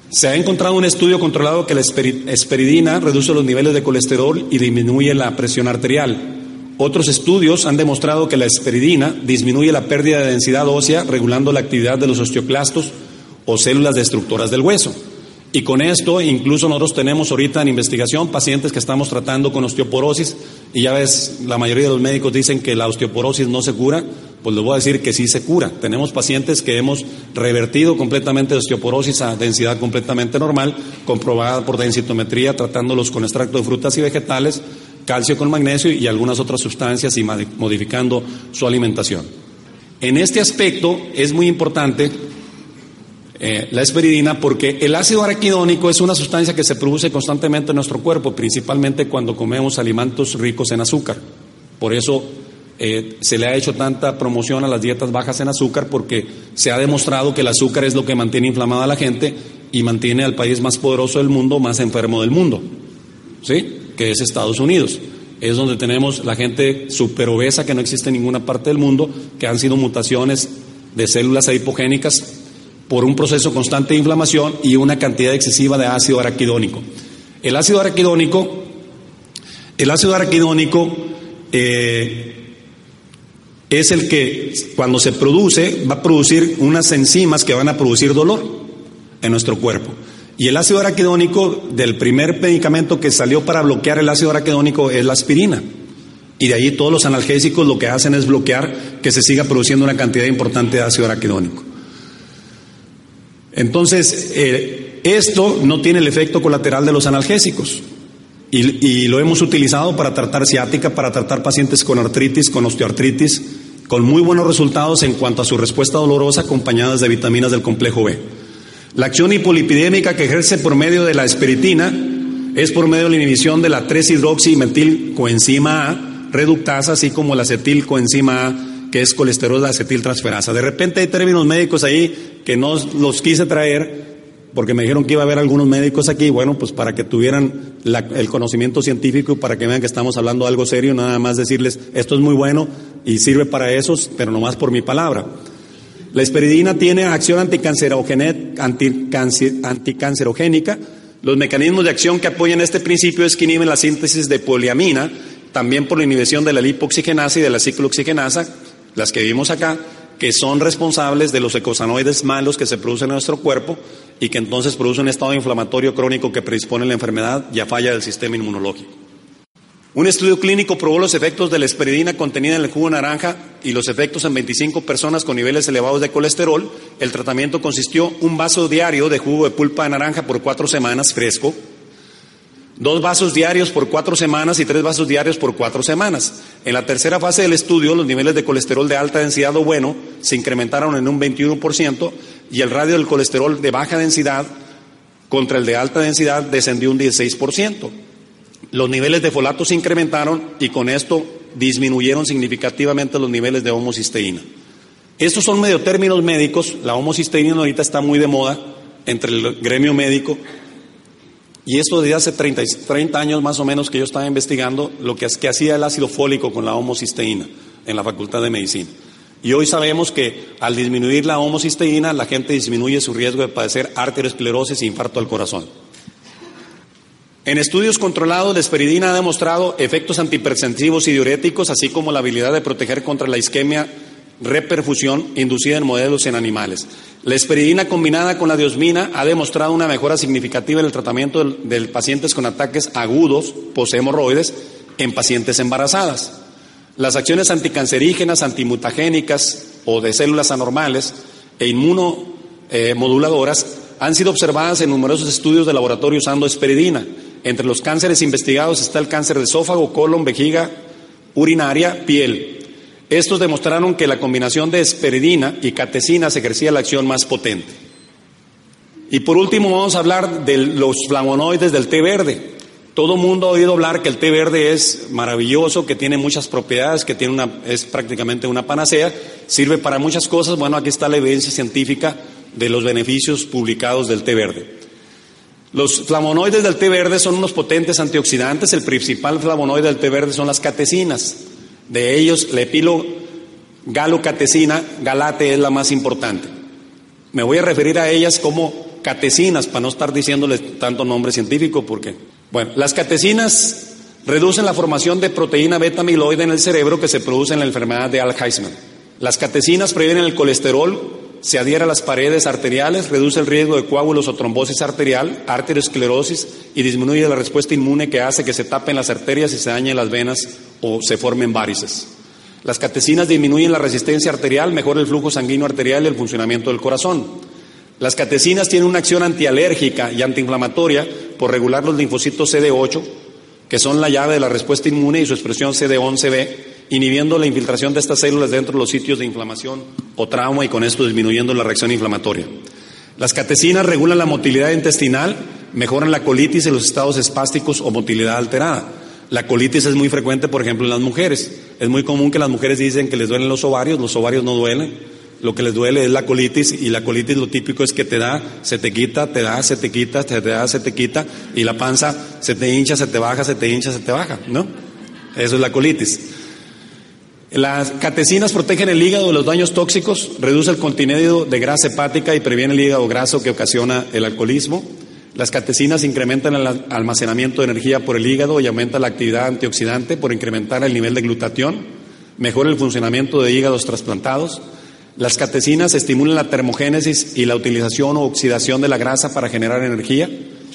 Se ha encontrado un estudio controlado que la esperidina reduce los niveles de colesterol y disminuye la presión arterial. Otros estudios han demostrado que la esperidina disminuye la pérdida de densidad ósea, regulando la actividad de los osteoclastos o células destructoras del hueso. Y con esto, incluso nosotros tenemos ahorita en investigación pacientes que estamos tratando con osteoporosis y ya ves, la mayoría de los médicos dicen que la osteoporosis no se cura, pues les voy a decir que sí se cura. Tenemos pacientes que hemos revertido completamente de osteoporosis a densidad completamente normal, comprobada por densitometría, tratándolos con extracto de frutas y vegetales, calcio con magnesio y algunas otras sustancias y modificando su alimentación. En este aspecto es muy importante eh, la esperidina porque el ácido araquidónico es una sustancia que se produce constantemente en nuestro cuerpo, principalmente cuando comemos alimentos ricos en azúcar. Por eso eh, se le ha hecho tanta promoción a las dietas bajas en azúcar porque se ha demostrado que el azúcar es lo que mantiene inflamada a la gente y mantiene al país más poderoso del mundo más enfermo del mundo, ¿sí? Que es Estados Unidos. Es donde tenemos la gente super obesa que no existe en ninguna parte del mundo, que han sido mutaciones de células adipogénicas por un proceso constante de inflamación y una cantidad excesiva de ácido araquidónico. El ácido araquidónico, el ácido araquidónico eh, es el que cuando se produce va a producir unas enzimas que van a producir dolor en nuestro cuerpo. Y el ácido araquidónico del primer medicamento que salió para bloquear el ácido araquidónico es la aspirina. Y de ahí todos los analgésicos lo que hacen es bloquear que se siga produciendo una cantidad importante de ácido araquidónico. Entonces, eh, esto no tiene el efecto colateral de los analgésicos. Y, lo hemos utilizado para tratar ciática, para tratar pacientes con artritis, con osteoartritis, con muy buenos resultados en cuanto a su respuesta dolorosa acompañadas de vitaminas del complejo B. La acción hipolipidémica que ejerce por medio de la espiritina es por medio de la inhibición de la 3-hidroximetilcoenzima A reductasa, así como la acetilcoenzima A que es colesterol acetiltransferasa. De repente hay términos médicos ahí que no los quise traer porque me dijeron que iba a haber algunos médicos aquí, bueno, pues para que tuvieran el conocimiento científico, para que vean que estamos hablando de algo serio, nada más decirles, esto es muy bueno y sirve para esos, pero no más por mi palabra. La esperidina tiene acción anticancerogénica. Los mecanismos de acción que apoyan este principio es que inhiben la síntesis de poliamina, también por la inhibición de la lipoxigenasa y de la ciclooxigenasa, las que vimos acá, que son responsables de los ecosanoides malos que se producen en nuestro cuerpo y que entonces producen un estado inflamatorio crónico que predispone a la enfermedad y a falla del sistema inmunológico. Un estudio clínico probó los efectos de la esperidina contenida en el jugo de naranja y los efectos en 25 personas con niveles elevados de colesterol. El tratamiento consistió un vaso diario de jugo de pulpa de naranja por cuatro semanas fresco, dos vasos diarios por cuatro semanas y tres vasos diarios por cuatro semanas. En la tercera fase del estudio, los niveles de colesterol de alta densidad o bueno se incrementaron en un 21% y el radio del colesterol de baja densidad contra el de alta densidad descendió un 16%. Los niveles de folato se incrementaron y con esto disminuyeron significativamente los niveles de homocisteína. Estos son medio términos médicos, la homocisteína ahorita está muy de moda entre el gremio médico y esto desde hace 30, 30, años más o menos que yo estaba investigando lo que, que hacía el ácido fólico con la homocisteína en la Facultad de Medicina. Y hoy sabemos que al disminuir la homocisteína, la gente disminuye su riesgo de padecer arteriosclerosis e infarto al corazón. En estudios controlados, la esperidina ha demostrado efectos antihipertensivos y diuréticos, así como la habilidad de proteger contra la isquemia reperfusión inducida en modelos en animales. La esperidina combinada con la diosmina ha demostrado una mejora significativa en el tratamiento de pacientes con ataques agudos poshemorroides en pacientes embarazadas. Las acciones anticancerígenas, antimutagénicas o de células anormales e inmunomoduladoras han sido observadas en numerosos estudios de laboratorio usando esperidina. Entre los cánceres investigados está el cáncer de esófago, colon, vejiga, urinaria, piel. Estos demostraron que la combinación de esperidina y catecinas ejercía la acción más potente. Y por último vamos a hablar de los flavonoides del té verde. Todo el mundo ha oído hablar que el té verde es maravilloso, que tiene muchas propiedades, que tiene una, es prácticamente una panacea, sirve para muchas cosas. Bueno, aquí está la evidencia científica de los beneficios publicados del té verde. Los flavonoides del té verde son unos potentes antioxidantes. El principal flavonoide del té verde son las catecinas. De ellos, la epilo galocatecina, galate es la más importante. Me voy a referir a ellas como catecinas, para no estar diciéndoles tanto nombre científico, porque, bueno, las catecinas reducen la formación de proteína beta amiloide en el cerebro que se produce en la enfermedad de Alzheimer. Las catecinas previenen el colesterol, se adhiere a las paredes arteriales, reduce el riesgo de coágulos o trombosis arterial, arteriosclerosis y disminuye la respuesta inmune que hace que se tapen las arterias y se dañen las venas o se formen varices. Las catecinas disminuyen la resistencia arterial, mejora el flujo sanguíneo arterial y el funcionamiento del corazón. Las catecinas tienen una acción antialérgica y antiinflamatoria por regular los linfocitos CD8, que son la llave de la respuesta inmune y su expresión CD11B, inhibiendo la infiltración de estas células dentro de los sitios de inflamación o trauma y con esto disminuyendo la reacción inflamatoria. Las catecinas regulan la motilidad intestinal, mejoran la colitis y los estados espásticos o motilidad alterada. La colitis es muy frecuente, por ejemplo, en las mujeres. Es muy común que las mujeres dicen que les duelen los ovarios, los ovarios no duelen. Lo que les duele es la colitis y la colitis lo típico es que te da, se te quita, te da, se te quita, te da, se te quita y la panza se te hincha, se te baja, se te hincha, se te baja, ¿no? Eso es la colitis. Las catecinas protegen el hígado de los daños tóxicos, reduce el contenido de grasa hepática y previene el hígado graso que ocasiona el alcoholismo. Las catecinas incrementan el almacenamiento de energía por el hígado y aumenta la actividad antioxidante por incrementar el nivel de glutatión, mejora el funcionamiento de hígados trasplantados. Las catecinas estimulan la termogénesis y la utilización o oxidación de la grasa para generar energía,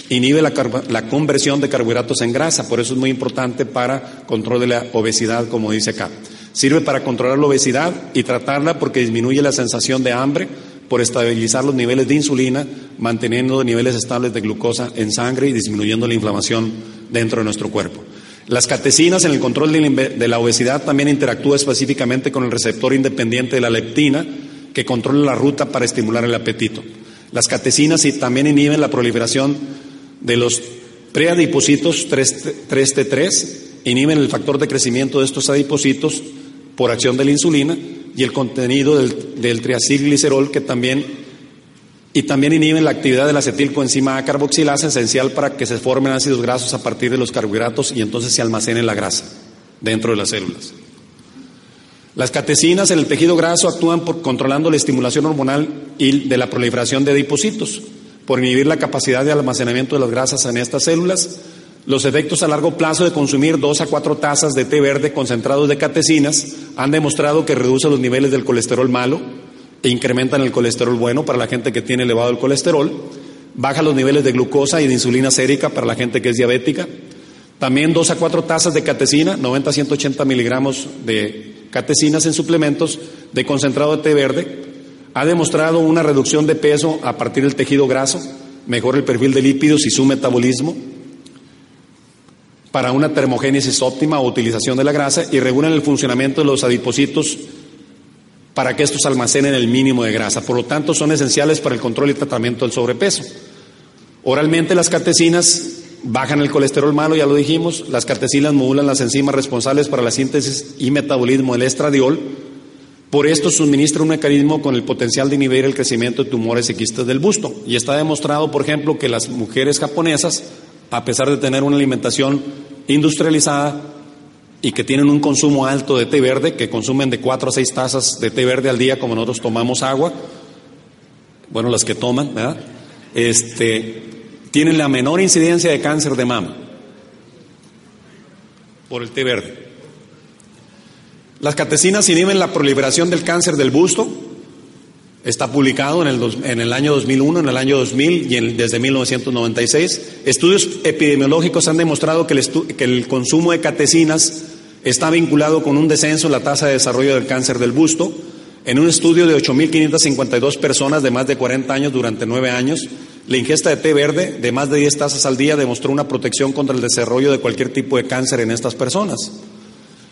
inhibe la, la conversión de carbohidratos en grasa, por eso es muy importante para control de la obesidad, como dice acá. Sirve para controlar la obesidad y tratarla porque disminuye la sensación de hambre, por estabilizar los niveles de insulina, manteniendo niveles estables de glucosa en sangre y disminuyendo la inflamación dentro de nuestro cuerpo. Las catecinas en el control de la obesidad también interactúan específicamente con el receptor independiente de la leptina, que controla la ruta para estimular el apetito. Las catecinas también inhiben la proliferación de los preadipocitos 3T3, inhiben el factor de crecimiento de estos adipocitos por acción de la insulina y el contenido del, triacilglicerol que también y también inhiben la actividad de la acetilcoenzima A carboxilasa esencial para que se formen ácidos grasos a partir de los carbohidratos y entonces se almacene la grasa dentro de las células. Las catecinas en el tejido graso actúan por controlando la estimulación hormonal y de la proliferación de adipocitos, por inhibir la capacidad de almacenamiento de las grasas en estas células. Los efectos a largo plazo de consumir dos a cuatro tazas de té verde concentrados de catecinas han demostrado que reduce los niveles del colesterol malo e incrementan el colesterol bueno para la gente que tiene elevado el colesterol, baja los niveles de glucosa y de insulina sérica para la gente que es diabética. También dos a cuatro tazas de catecina, 90 a 180 miligramos de catecinas en suplementos de concentrado de té verde, ha demostrado una reducción de peso a partir del tejido graso, mejora el perfil de lípidos y su metabolismo, para una termogénesis óptima o utilización de la grasa y regulan el funcionamiento de los adipocitos para que estos almacenen el mínimo de grasa. Por lo tanto, son esenciales para el control y tratamiento del sobrepeso. Oralmente las catecinas bajan el colesterol malo, ya lo dijimos, las catecinas modulan las enzimas responsables para la síntesis y metabolismo del estradiol, por esto suministra un mecanismo con el potencial de inhibir el crecimiento de tumores y quistes del busto. Y está demostrado, por ejemplo, que las mujeres japonesas, a pesar de tener una alimentación industrializada y que tienen un consumo alto de té verde, que consumen de 4 a 6 tazas de té verde al día, como nosotros tomamos agua, bueno, las que toman, ¿verdad? Este, tienen la menor incidencia de cáncer de mama por el té verde. Las catecinas inhiben la proliferación del cáncer del busto, Está publicado en el, en el, año 2001, en el año 2000 y desde 1996. Estudios epidemiológicos han demostrado que el, que el, consumo de catecinas está vinculado con un descenso en la tasa de desarrollo del cáncer del busto. En un estudio de 8.552 personas de más de 40 años durante 9 años, la ingesta de té verde de más de 10 tazas al día demostró una protección contra el desarrollo de cualquier tipo de cáncer en estas personas.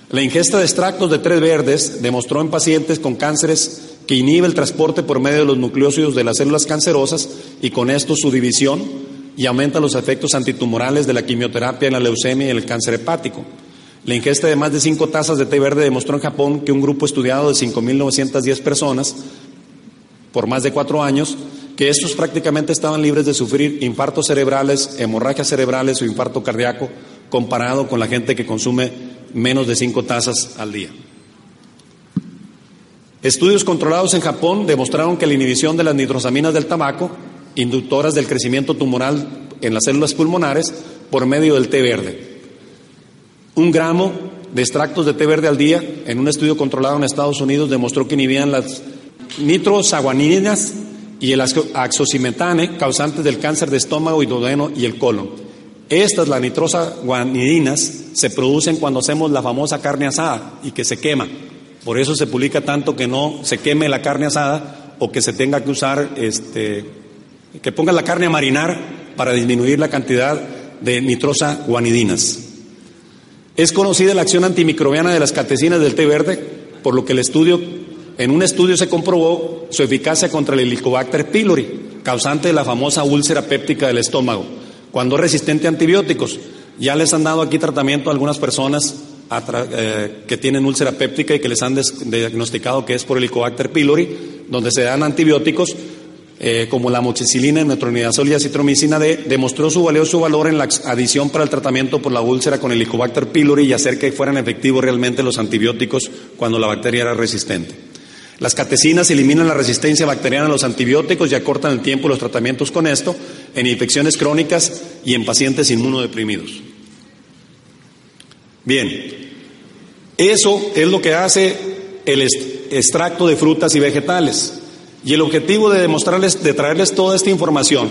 La ingesta de extractos de té verdes demostró en pacientes con cánceres inhibe el transporte por medio de los nucleócidos de las células cancerosas y con esto su división y aumenta los efectos antitumorales de la quimioterapia en la leucemia y el cáncer hepático. La ingesta de más de cinco tazas de té verde demostró en Japón que un grupo estudiado de 5.910 personas por más de cuatro años, que estos prácticamente estaban libres de sufrir infartos cerebrales, hemorragias cerebrales o infarto cardíaco, comparado con la gente que consume menos de cinco tazas al día. Estudios controlados en Japón demostraron que la inhibición de las nitrosaminas del tabaco, inductoras del crecimiento tumoral en las células pulmonares, por medio del té verde. Un gramo de extractos de té verde al día, en un estudio controlado en Estados Unidos, demostró que inhibían las nitrosaguanidinas y el axocimetane, causantes del cáncer de estómago duodeno y el colon. Estas, las nitrosaguanidinas, se producen cuando hacemos la famosa carne asada y que se quema. Por eso se publica tanto que no se queme la carne asada o que se tenga que usar, este, que ponga la carne a marinar para disminuir la cantidad de nitrosa guanidinas. Es conocida la acción antimicrobiana de las catecinas del té verde, por lo que el estudio, en un estudio se comprobó su eficacia contra el Helicobacter pylori, causante de la famosa úlcera péptica del estómago, cuando es resistente a antibióticos. Ya les han dado aquí tratamiento a algunas personas que tienen úlcera péptica y que les han diagnosticado que es por Helicobacter pylori, donde se dan antibióticos eh, como la moxicilina, metronidazol y acitromicina D, demostró su valioso valor en la adición para el tratamiento por la úlcera con Helicobacter pylori y hacer que fueran efectivos realmente los antibióticos cuando la bacteria era resistente. Las catecinas eliminan la resistencia bacteriana a los antibióticos y acortan el tiempo de los tratamientos con esto en infecciones crónicas y en pacientes inmunodeprimidos. Bien, eso es lo que hace el extracto de frutas y vegetales. Y el objetivo de demostrarles, de traerles toda esta información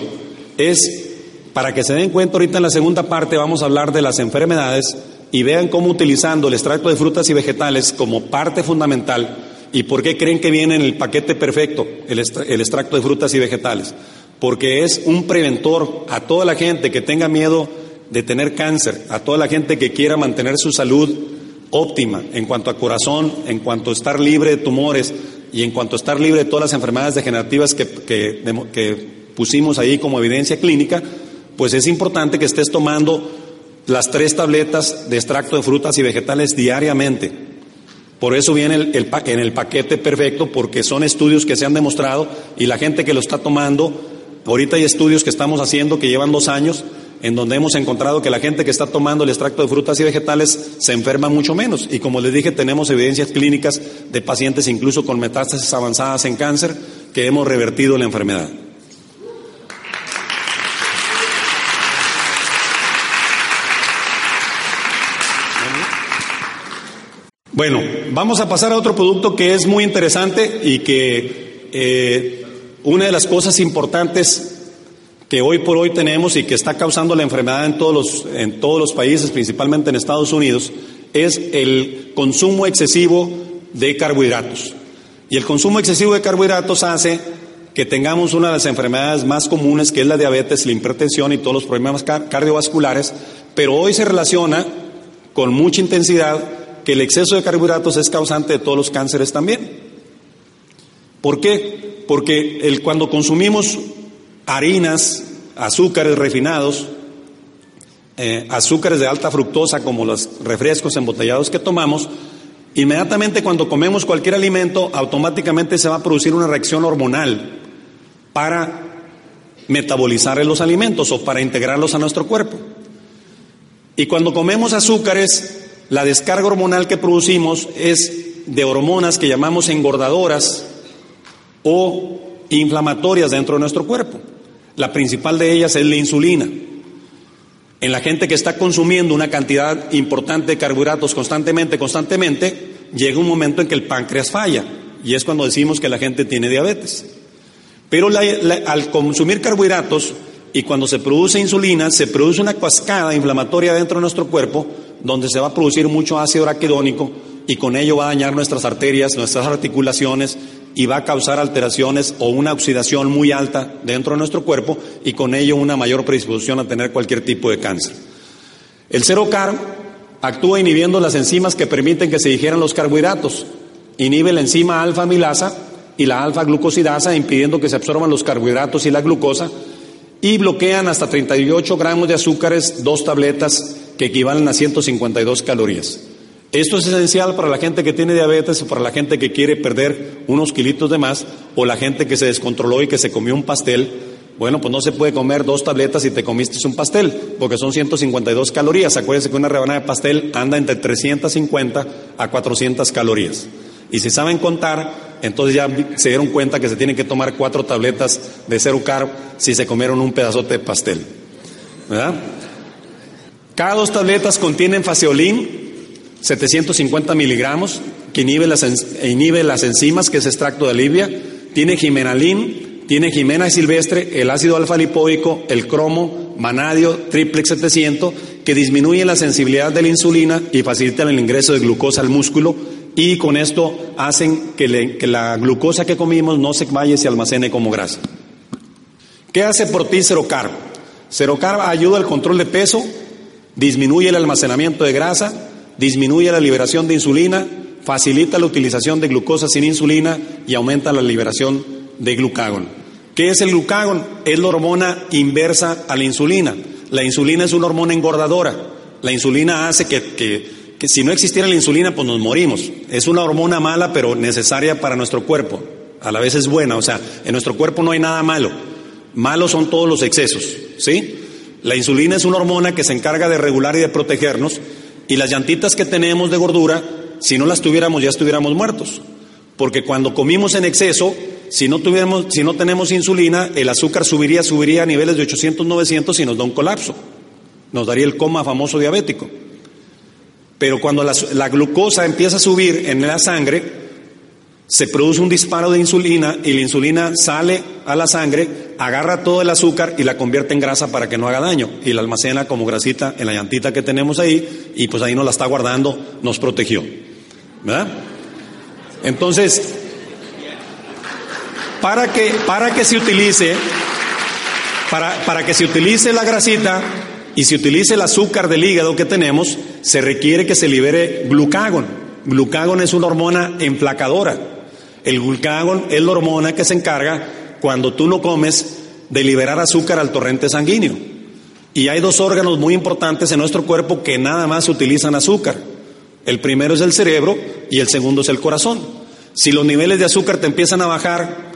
es para que se den cuenta ahorita en la segunda parte vamos a hablar de las enfermedades y vean cómo utilizando el extracto de frutas y vegetales como parte fundamental y por qué creen que viene en el paquete perfecto el, extracto de frutas y vegetales. Porque es un preventor a toda la gente que tenga miedo de tener cáncer, a toda la gente que quiera mantener su salud óptima en cuanto a corazón, en cuanto a estar libre de tumores y en cuanto a estar libre de todas las enfermedades degenerativas que, que, pusimos ahí como evidencia clínica, pues es importante que estés tomando las tres tabletas de extracto de frutas y vegetales diariamente. Por eso viene el, en el paquete perfecto, porque son estudios que se han demostrado y la gente que lo está tomando, ahorita hay estudios que estamos haciendo que llevan dos años, en donde hemos encontrado que la gente que está tomando el extracto de frutas y vegetales se enferma mucho menos. Y como les dije, tenemos evidencias clínicas de pacientes incluso con metástasis avanzadas en cáncer que hemos revertido la enfermedad. Bueno, vamos a pasar a otro producto que es muy interesante y que eh, una de las cosas importantes que hoy por hoy tenemos y que está causando la enfermedad en todos los, en todos los países, principalmente en Estados Unidos, es el consumo excesivo de carbohidratos. Y el consumo excesivo de carbohidratos hace que tengamos una de las enfermedades más comunes, que es la diabetes, la hipertensión y todos los problemas cardiovasculares, pero hoy se relaciona con mucha intensidad que el exceso de carbohidratos es causante de todos los cánceres también. ¿Por qué? Porque el, cuando consumimos harinas, azúcares refinados, eh, azúcares de alta fructosa como los refrescos embotellados que tomamos, inmediatamente cuando comemos cualquier alimento, automáticamente se va a producir una reacción hormonal para metabolizar los alimentos o para integrarlos a nuestro cuerpo. Y cuando comemos azúcares, la descarga hormonal que producimos es de hormonas que llamamos engordadoras o inflamatorias dentro de nuestro cuerpo. La principal de ellas es la insulina. En la gente que está consumiendo una cantidad importante de carbohidratos constantemente, constantemente, llega un momento en que el páncreas falla y es cuando decimos que la gente tiene diabetes. Pero al consumir carbohidratos y cuando se produce insulina, se produce una cascada inflamatoria dentro de nuestro cuerpo donde se va a producir mucho ácido araquidónico y con ello va a dañar nuestras arterias, nuestras articulaciones y va a causar alteraciones o una oxidación muy alta dentro de nuestro cuerpo y con ello una mayor predisposición a tener cualquier tipo de cáncer. El cero carb actúa inhibiendo las enzimas que permiten que se digieran los carbohidratos. Inhibe la enzima alfa amilasa y la alfa glucosidasa impidiendo que se absorban los carbohidratos y la glucosa y bloquean hasta 38 gramos de azúcares, dos tabletas que equivalen a 152 calorías. Esto es esencial para la gente que tiene diabetes o para la gente que quiere perder unos kilitos de más o la gente que se descontroló y que se comió un pastel. Bueno, pues no se puede comer dos tabletas si te comiste un pastel, porque son 152 calorías. Acuérdense que una rebanada de pastel anda entre 350 a 400 calorías. Y si saben contar, entonces ya se dieron cuenta que se tienen que tomar cuatro tabletas de cero carb si se comieron un pedazote de pastel. ¿Verdad? Cada dos tabletas contienen faseolín, 750 miligramos, que inhibe las, inhibe las enzimas, que es extracto de alivia. Tiene jimenalín, tiene jimena silvestre, el ácido alfa lipoico, el cromo, manadio, triplex 700, que disminuye la sensibilidad de la insulina y facilitan el ingreso de glucosa al músculo y con esto hacen que, la glucosa que comimos no se vaya y se almacene como grasa. ¿Qué hace por ti Cerocarb? Cerocarb ayuda al control de peso, disminuye el almacenamiento de grasa, disminuye la liberación de insulina, facilita la utilización de glucosa sin insulina y aumenta la liberación de glucagón. ¿Qué es el glucagón? Es la hormona inversa a la insulina. La insulina es una hormona engordadora. La insulina hace que que si no existiera la insulina, pues nos morimos. Es una hormona mala, pero necesaria para nuestro cuerpo. A la vez es buena, o sea, en nuestro cuerpo no hay nada malo. Malos son todos los excesos, ¿sí? La insulina es una hormona que se encarga de regular y de protegernos, y las llantitas que tenemos de gordura, si no las tuviéramos, ya estuviéramos muertos. Porque cuando comimos en exceso, si no, tuviéramos, si no tenemos insulina, el azúcar subiría, subiría a niveles de 800, 900 y nos da un colapso. Nos daría el coma famoso diabético. Pero cuando la, glucosa empieza a subir en la sangre, se produce un disparo de insulina y la insulina sale a la sangre, agarra todo el azúcar y la convierte en grasa para que no haga daño y la almacena como grasita en la llantita que tenemos ahí y pues ahí nos la está guardando, nos protegió. ¿Verdad? Entonces, para que, para que se utilice, para, para que se utilice la grasita, y si utiliza el azúcar del hígado que tenemos, se requiere que se libere glucagón. Glucagón es una hormona emplacadora. El glucagón es la hormona que se encarga cuando tú no comes de liberar azúcar al torrente sanguíneo. Y hay dos órganos muy importantes en nuestro cuerpo que nada más utilizan azúcar. El primero es el cerebro y el segundo es el corazón. Si los niveles de azúcar te empiezan a bajar,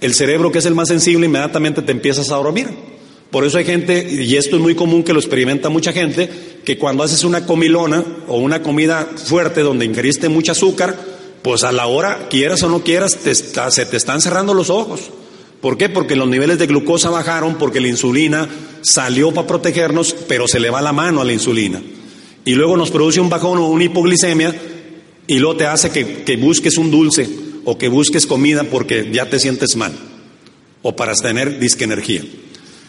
el cerebro, que es el más sensible, inmediatamente te empiezas a dormir. Por eso hay gente, y esto es muy común que lo experimenta mucha gente, que cuando haces una comilona o una comida fuerte donde ingeriste mucho azúcar, pues a la hora, quieras o no quieras, se te están cerrando los ojos. ¿Por qué? Porque los niveles de glucosa bajaron, porque la insulina salió para protegernos, pero se le va la mano a la insulina. Y luego nos produce un bajón o una hipoglicemia y luego te hace que, que busques un dulce o que busques comida porque ya te sientes mal o para tener disque energía.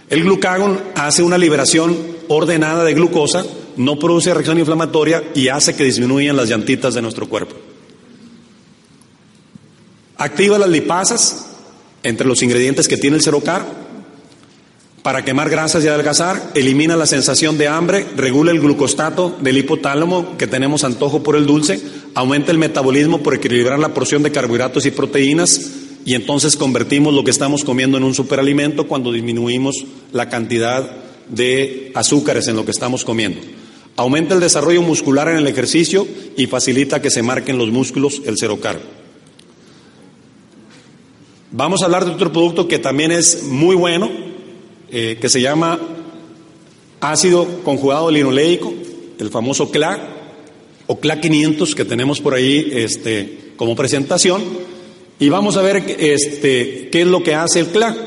El glucagón hace una liberación ordenada de glucosa, no produce reacción inflamatoria y hace que disminuyan las llantitas de nuestro cuerpo. Activa las lipasas entre los ingredientes que tiene el cerocar para quemar grasas y adelgazar, elimina la sensación de hambre, regula el glucostato del hipotálamo que tenemos antojo por el dulce, aumenta el metabolismo por equilibrar la porción de carbohidratos y proteínas y entonces convertimos lo que estamos comiendo en un superalimento cuando disminuimos la cantidad de azúcares en lo que estamos comiendo. Aumenta el desarrollo muscular en el ejercicio y facilita que se marquen los músculos el cerocar. Vamos a hablar de otro producto que también es muy bueno, eh, que se llama ácido conjugado linoleico, el famoso CLA o CLA 500 que tenemos por ahí este, como presentación. Y vamos a ver este, qué es lo que hace el CLA.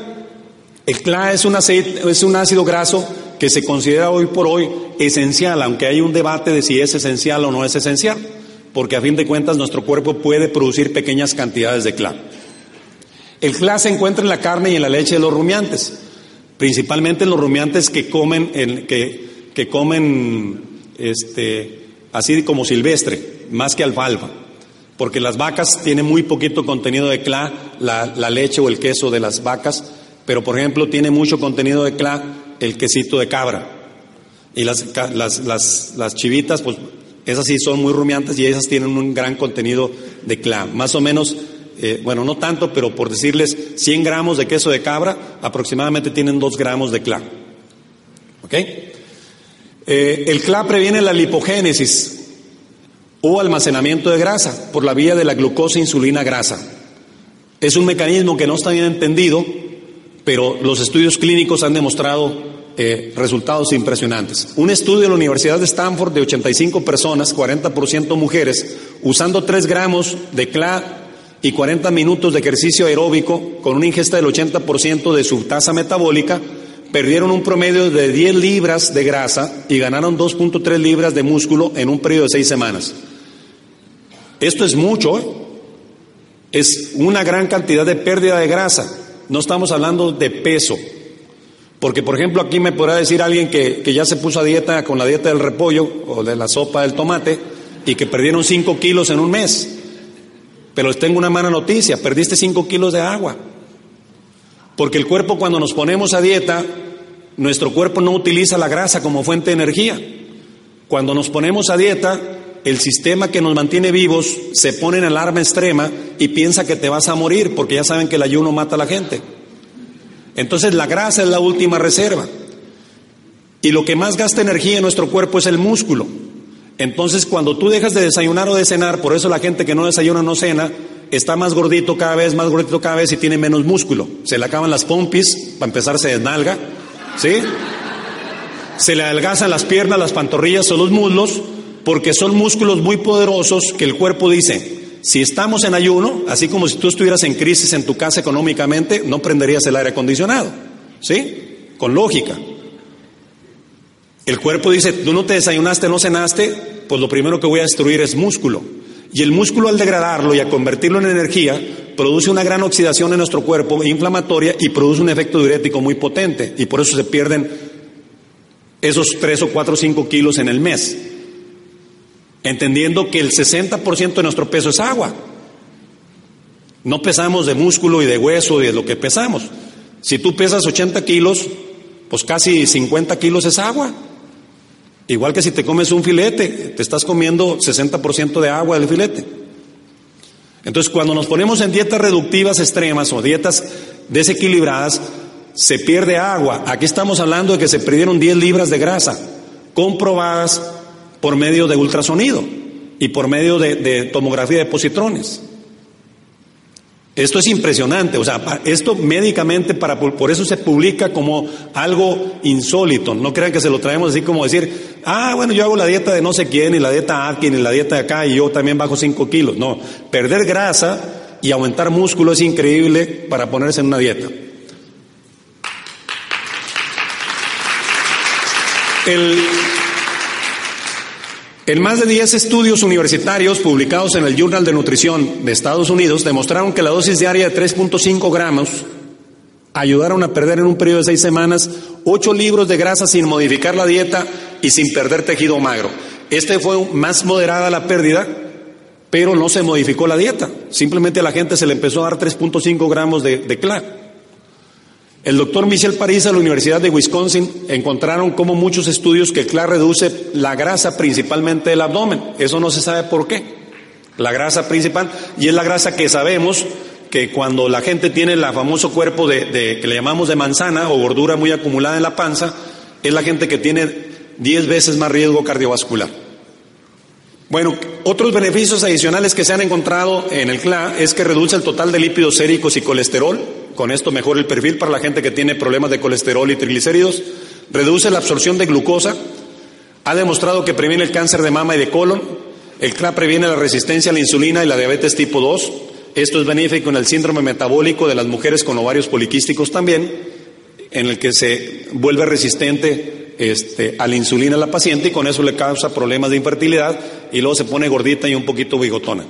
El CLA es un, aceite, es un ácido graso que se considera hoy por hoy esencial, aunque hay un debate de si es esencial o no es esencial, porque a fin de cuentas nuestro cuerpo puede producir pequeñas cantidades de CLA. El CLA se encuentra en la carne y en la leche de los rumiantes, principalmente en los rumiantes que comen, que, comen este, así como silvestre, más que alfalfa, porque las vacas tienen muy poquito contenido de CLA, la, leche o el queso de las vacas, pero por ejemplo tiene mucho contenido de CLA el quesito de cabra. Y las, las, chivitas, pues esas sí son muy rumiantes y esas tienen un gran contenido de CLA. Más o menos eh, bueno, no tanto, pero por decirles 100 gramos de queso de cabra, aproximadamente tienen 2 gramos de CLA. ¿Ok? Eh, el CLA previene la lipogénesis o almacenamiento de grasa por la vía de la glucosa insulina grasa. Es un mecanismo que no está bien entendido, pero los estudios clínicos han demostrado eh, resultados impresionantes. Un estudio de la Universidad de Stanford de 85 personas, 40% mujeres, usando 3 gramos de CLA y 40 minutos de ejercicio aeróbico con una ingesta del 80% de su tasa metabólica, perdieron un promedio de 10 libras de grasa y ganaron 2.3 libras de músculo en un periodo de 6 semanas. Esto es mucho, ¿eh? es una gran cantidad de pérdida de grasa. No estamos hablando de peso. Porque, por ejemplo, aquí me podrá decir alguien que, que ya se puso a dieta con la dieta del repollo o de la sopa del tomate y que perdieron 5 kilos en un mes. Pero les tengo una mala noticia, perdiste 5 kilos de agua. Porque el cuerpo cuando nos ponemos a dieta, nuestro cuerpo no utiliza la grasa como fuente de energía. Cuando nos ponemos a dieta, el sistema que nos mantiene vivos se pone en alarma extrema y piensa que te vas a morir porque ya saben que el ayuno mata a la gente. Entonces la grasa es la última reserva. Y lo que más gasta energía en nuestro cuerpo es el músculo. Entonces, cuando tú dejas de desayunar o de cenar, por eso la gente que no desayuna no cena, está más gordito cada vez, más gordito cada vez y tiene menos músculo. Se le acaban las pompis, para empezar se desnalga, ¿sí? Se le adelgazan las piernas, las pantorrillas o los muslos, porque son músculos muy poderosos que el cuerpo dice, si estamos en ayuno, así como si tú estuvieras en crisis en tu casa económicamente, no prenderías el aire acondicionado, ¿sí? Con lógica. El cuerpo dice, tú no te desayunaste, no cenaste, pues lo primero que voy a destruir es músculo. Y el músculo al degradarlo y a convertirlo en energía, produce una gran oxidación en nuestro cuerpo inflamatoria y produce un efecto diurético muy potente. Y por eso se pierden esos 3 o 4 o 5 kilos en el mes. Entendiendo que el 60% de nuestro peso es agua. No pesamos de músculo y de hueso y de lo que pesamos. Si tú pesas 80 kilos, pues casi 50 kilos es agua. Igual que si te comes un filete, te estás comiendo 60% de agua del filete. Entonces, cuando nos ponemos en dietas reductivas extremas o dietas desequilibradas, se pierde agua. Aquí estamos hablando de que se perdieron 10 libras de grasa, comprobadas por medio de ultrasonido y por medio de, de tomografía de positrones. Esto es impresionante, o sea, esto médicamente, para, por eso se publica como algo insólito. No crean que se lo traemos así como decir, ah, bueno, yo hago la dieta de no sé quién, y la dieta Atkin, y la dieta de acá, y yo también bajo 5 kilos. No, perder grasa y aumentar músculo es increíble para ponerse en una dieta. El, En más de 10 estudios universitarios publicados en el Journal de Nutrición de Estados Unidos demostraron que la dosis diaria de 3.5 gramos ayudaron a perder en un periodo de seis semanas 8 libros de grasa sin modificar la dieta y sin perder tejido magro. Este fue más moderada la pérdida, pero no se modificó la dieta. Simplemente a la gente se le empezó a dar 3.5 gramos de, de. El doctor Michel París de la Universidad de Wisconsin encontraron como muchos estudios que el CLA reduce la grasa principalmente del abdomen. Eso no se sabe por qué. La grasa principal, y es la grasa que sabemos que cuando la gente tiene el famoso cuerpo de, que le llamamos de manzana o gordura muy acumulada en la panza, es la gente que tiene 10 veces más riesgo cardiovascular. Bueno, otros beneficios adicionales que se han encontrado en el CLA es que reduce el total de lípidos séricos y colesterol, con esto mejora el perfil para la gente que tiene problemas de colesterol y triglicéridos, reduce la absorción de glucosa, ha demostrado que previene el cáncer de mama y de colon, el CLA previene la resistencia a la insulina y la diabetes tipo 2, esto es benéfico en el síndrome metabólico de las mujeres con ovarios poliquísticos también, en el que se vuelve resistente este, a la insulina a la paciente y con eso le causa problemas de infertilidad y luego se pone gordita y un poquito bigotona,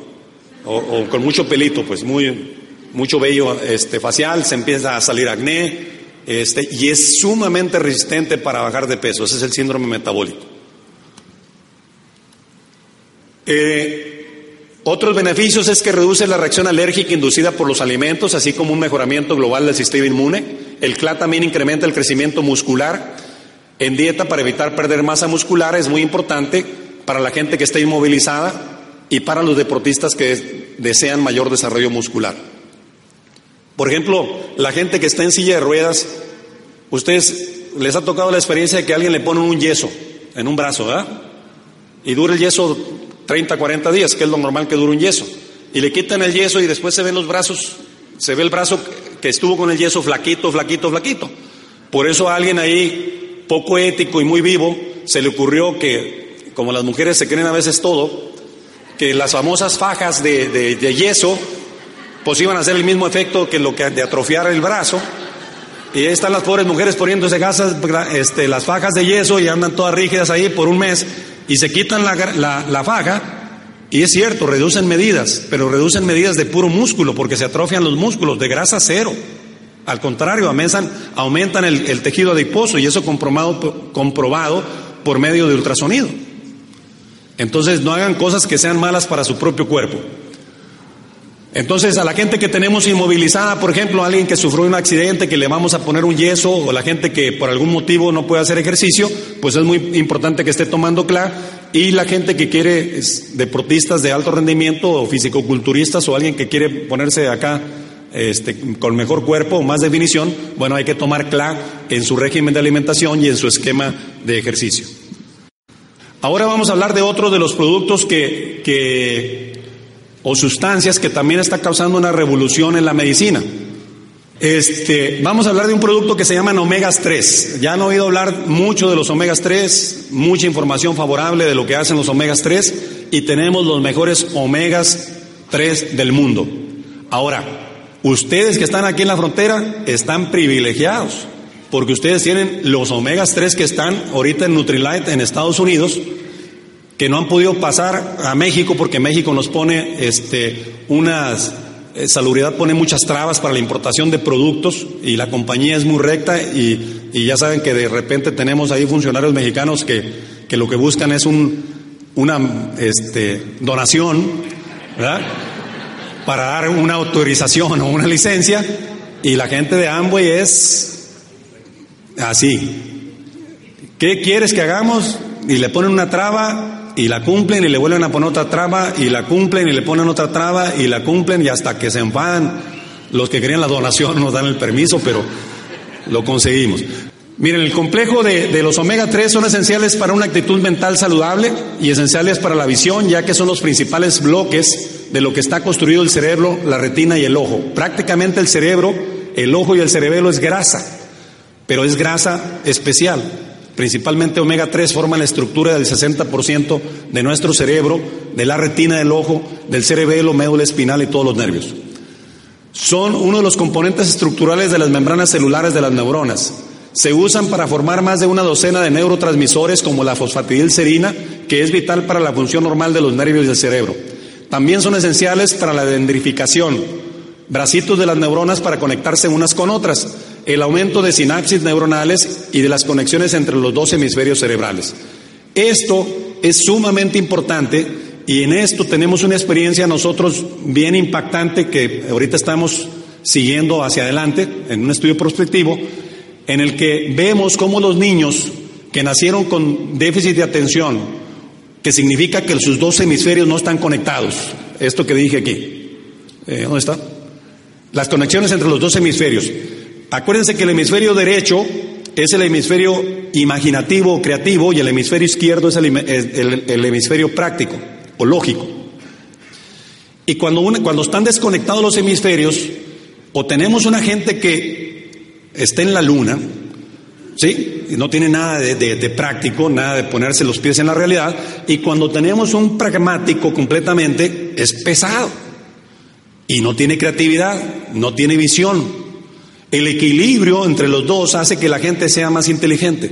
o con mucho pelito, pues muy, mucho vello este, facial, se empieza a salir acné, este, y es sumamente resistente para bajar de peso. Ese es el síndrome metabólico. Eh, otros beneficios es que reduce la reacción alérgica inducida por los alimentos, así como un mejoramiento global del sistema inmune. El CLA también incrementa el crecimiento muscular. En dieta para evitar perder masa muscular es muy importante para la gente que está inmovilizada y para los deportistas que desean mayor desarrollo muscular. Por ejemplo, la gente que está en silla de ruedas, ustedes les ha tocado la experiencia de que alguien le pone un yeso en un brazo, ¿verdad? Y dura el yeso 30, 40 días, que es lo normal que dura un yeso. Y le quitan el yeso y después se ven los brazos, se ve el brazo que estuvo con el yeso flaquito, flaquito, flaquito. Por eso a alguien ahí, poco ético y muy vivo, se le ocurrió que, como las mujeres se creen a veces todo, que las famosas fajas de, de yeso pues iban a hacer el mismo efecto que lo que de atrofiar el brazo. Y ahí están las pobres mujeres poniéndose gasas, este, las fajas de yeso y andan todas rígidas ahí por un mes y se quitan la, la, faja. Y es cierto, reducen medidas, pero reducen medidas de puro músculo porque se atrofian los músculos, de grasa cero. Al contrario, aumentan, aumentan el, el tejido adiposo y eso comprobado, comprobado por medio de ultrasonido. Entonces no hagan cosas que sean malas para su propio cuerpo. Entonces, a la gente que tenemos inmovilizada, por ejemplo, alguien que sufrió un accidente, que le vamos a poner un yeso, o la gente que por algún motivo no puede hacer ejercicio, pues es muy importante que esté tomando CLA. Y la gente que quiere, deportistas de alto rendimiento, o fisicoculturistas, o alguien que quiere ponerse acá este, con mejor cuerpo o más definición, bueno, hay que tomar CLA en su régimen de alimentación y en su esquema de ejercicio. Ahora vamos a hablar de otro de los productos que, que o sustancias que también está causando una revolución en la medicina. Este, vamos a hablar de un producto que se llama omegas 3. Ya han oído hablar mucho de los omegas 3, mucha información favorable de lo que hacen los omegas 3 y tenemos los mejores omegas 3 del mundo. Ahora, ustedes que están aquí en la frontera están privilegiados porque ustedes tienen los omegas 3 que están ahorita en Nutrilite en Estados Unidos que no han podido pasar a México porque México nos pone este, unas, eh, salubridad pone muchas trabas para la importación de productos y la compañía es muy recta y, ya saben que de repente tenemos ahí funcionarios mexicanos que, que lo que buscan es un, una este, donación, ¿verdad? Para dar una autorización o una licencia y la gente de Amway es así. ¿Qué quieres que hagamos? Y le ponen una traba y la cumplen y le vuelven a poner otra traba y la cumplen y le ponen otra traba y la cumplen y hasta que se enfadan los que querían la donación nos dan el permiso, pero lo conseguimos. Miren, el complejo de, de, los omega 3 son esenciales para una actitud mental saludable y esenciales para la visión, ya que son los principales bloques de lo que está construido el cerebro, la retina y el ojo. Prácticamente el cerebro, el ojo y el cerebelo es grasa, pero es grasa especial principalmente omega 3, forman la estructura del 60% de nuestro cerebro, de la retina del ojo, del cerebelo, médula espinal y todos los nervios. Son uno de los componentes estructurales de las membranas celulares de las neuronas. Se usan para formar más de una docena de neurotransmisores como la fosfatidilcerina, que es vital para la función normal de los nervios del cerebro. También son esenciales para la dendrificación, bracitos de las neuronas para conectarse unas con otras, el aumento de sinapsis neuronales y de las conexiones entre los dos hemisferios cerebrales. Esto es sumamente importante y en esto tenemos una experiencia nosotros bien impactante que ahorita estamos siguiendo hacia adelante en un estudio prospectivo en el que vemos cómo los niños que nacieron con déficit de atención, que significa que sus dos hemisferios no están conectados, esto que dije aquí, eh, ¿dónde está? Las conexiones entre los dos hemisferios. Acuérdense que el hemisferio derecho es el hemisferio imaginativo o creativo y el hemisferio izquierdo es el, hemisferio práctico o lógico. Y cuando, cuando están desconectados los hemisferios, o tenemos una gente que está en la luna, ¿sí? Y no tiene nada de, práctico, nada de ponerse los pies en la realidad. Y cuando tenemos un pragmático completamente, es pesado. Y no tiene creatividad, no tiene visión. El equilibrio entre los dos hace que la gente sea más inteligente.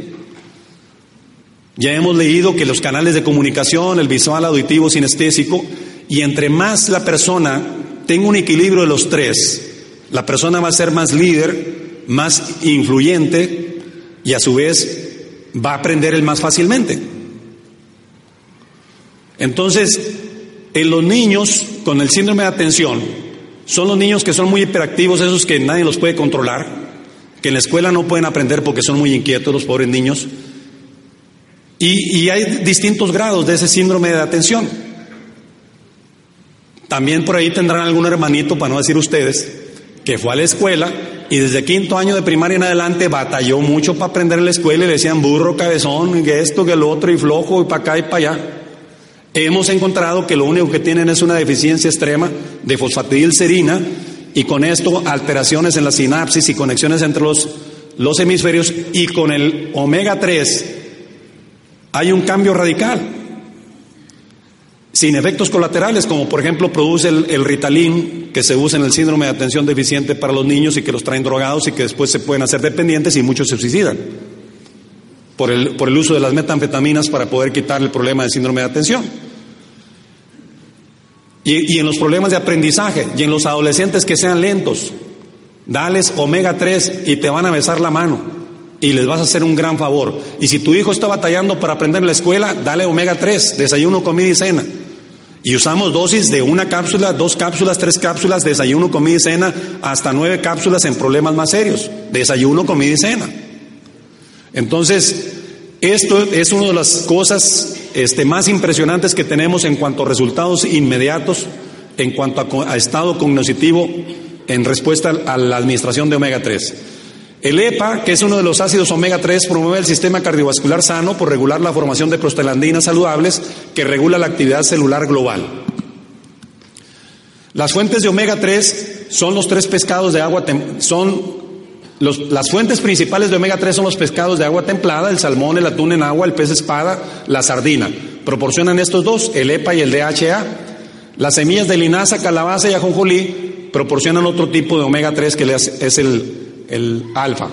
Ya hemos leído que los canales de comunicación, el visual, auditivo, sinestésico, y entre más la persona tenga un equilibrio de los tres, la persona va a ser más líder, más influyente y a su vez va a aprender el más fácilmente. Entonces, en los niños con el síndrome de atención, son los niños que son muy hiperactivos, esos que nadie los puede controlar, que en la escuela no pueden aprender porque son muy inquietos los pobres niños. Y, y hay distintos grados de ese síndrome de atención. También por ahí tendrán algún hermanito, para no decir ustedes, que fue a la escuela y desde quinto año de primaria en adelante batalló mucho para aprender en la escuela y le decían burro, cabezón, que esto, que el otro, y flojo, y para acá y para allá. Hemos encontrado que lo único que tienen es una deficiencia extrema de fosfatidilcerina y con esto alteraciones en la sinapsis y conexiones entre los, los hemisferios y con el omega 3 hay un cambio radical sin efectos colaterales, como por ejemplo produce el, Ritalin que se usa en el síndrome de atención deficiente para los niños y que los traen drogados y que después se pueden hacer dependientes y muchos se suicidan por el, uso de las metanfetaminas para poder quitar el problema del síndrome de atención. Y, y en los problemas de aprendizaje y en los adolescentes que sean lentos, dales omega 3 y te van a besar la mano y les vas a hacer un gran favor. Y si tu hijo está batallando para aprender en la escuela, dale omega 3, desayuno, comida y cena. Y usamos dosis de una cápsula, dos cápsulas, tres cápsulas, desayuno, comida y cena, hasta nueve cápsulas en problemas más serios. Desayuno, comida y cena. Entonces, esto es una de las cosas este, más impresionantes que tenemos en cuanto a resultados inmediatos, en cuanto a, estado cognitivo en respuesta a la administración de omega 3. El EPA, que es uno de los ácidos omega 3, promueve el sistema cardiovascular sano por regular la formación de prostaglandinas saludables que regula la actividad celular global. Las fuentes de omega 3 son los tres pescados de agua son las fuentes principales de omega 3 son los pescados de agua templada, el salmón, el atún en agua, el pez espada, la sardina. Proporcionan estos dos, el EPA y el DHA. Las semillas de linaza, calabaza y ajonjolí proporcionan otro tipo de omega 3 que es el el alfa.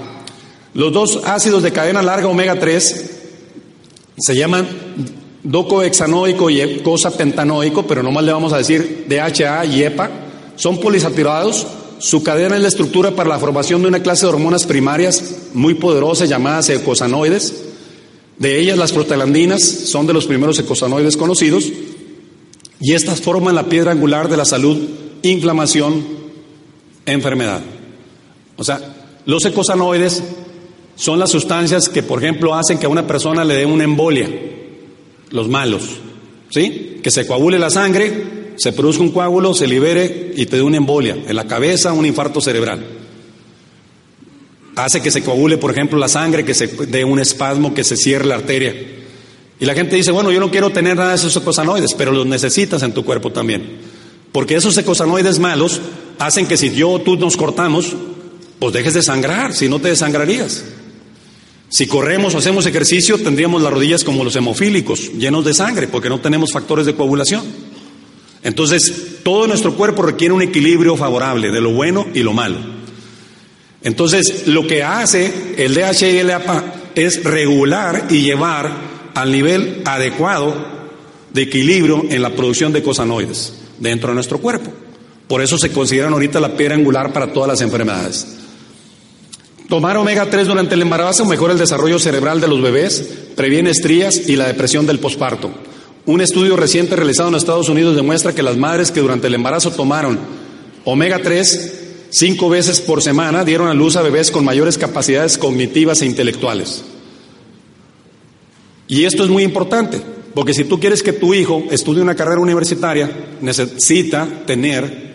Los dos ácidos de cadena larga omega 3 se llaman docohexanoico y pentanoico, pero nomás le vamos a decir DHA y EPA. Son polisaturados. Su cadena es la estructura para la formación de una clase de hormonas primarias muy poderosas llamadas ecosanoides. De ellas las prostaglandinas son de los primeros ecosanoides conocidos y estas forman la piedra angular de la salud, inflamación, enfermedad. O sea, los ecosanoides son las sustancias que, por ejemplo, hacen que a una persona le dé una embolia, los malos, ¿sí? Que se coagule la sangre, se produzca un coágulo, se libere y te dé una embolia en la cabeza, un infarto cerebral. Hace que se coagule, por ejemplo, la sangre, que se dé un espasmo, que se cierre la arteria. Y la gente dice, bueno, yo no quiero tener nada de esos ecosanoides, pero los necesitas en tu cuerpo también. Porque esos ecosanoides malos hacen que si yo o tú nos cortamos, pues dejes de sangrar, si no te desangrarías. Si corremos o hacemos ejercicio, tendríamos las rodillas como los hemofílicos, llenos de sangre, porque no tenemos factores de coagulación. Entonces, todo nuestro cuerpo requiere un equilibrio favorable de lo bueno y lo malo. Entonces, lo que hace el DHA y el EAPA es regular y llevar al nivel adecuado de equilibrio en la producción de cosanoides dentro de nuestro cuerpo. Por eso se consideran ahorita la piedra angular para todas las enfermedades. Tomar omega 3 durante el embarazo mejora el desarrollo cerebral de los bebés, previene estrías y la depresión del posparto. Un estudio reciente realizado en Estados Unidos demuestra que las madres que durante el embarazo tomaron omega 3 cinco veces por semana dieron a luz a bebés con mayores capacidades cognitivas e intelectuales. Y esto es muy importante, porque si tú quieres que tu hijo estudie una carrera universitaria, necesita tener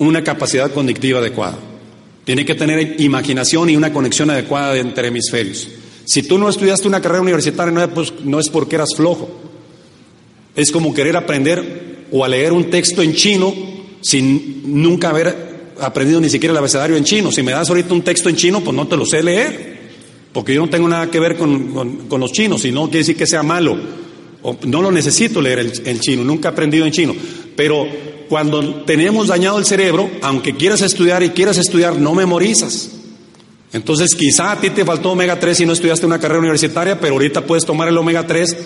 una capacidad cognitiva adecuada. Tiene que tener imaginación y una conexión adecuada entre hemisferios. Si tú no estudiaste una carrera universitaria, no es, pues, no es porque eras flojo. Es como querer aprender o a leer un texto en chino sin nunca haber aprendido ni siquiera el abecedario en chino. Si me das ahorita un texto en chino, pues no te lo sé leer, porque yo no tengo nada que ver con, los chinos, y no quiere decir que sea malo. No lo necesito leer el, chino, nunca he aprendido en chino. Pero cuando tenemos dañado el cerebro, aunque quieras estudiar y quieras estudiar, no memorizas. Entonces quizá a ti te faltó omega 3 y no estudiaste una carrera universitaria, pero ahorita puedes tomar el omega 3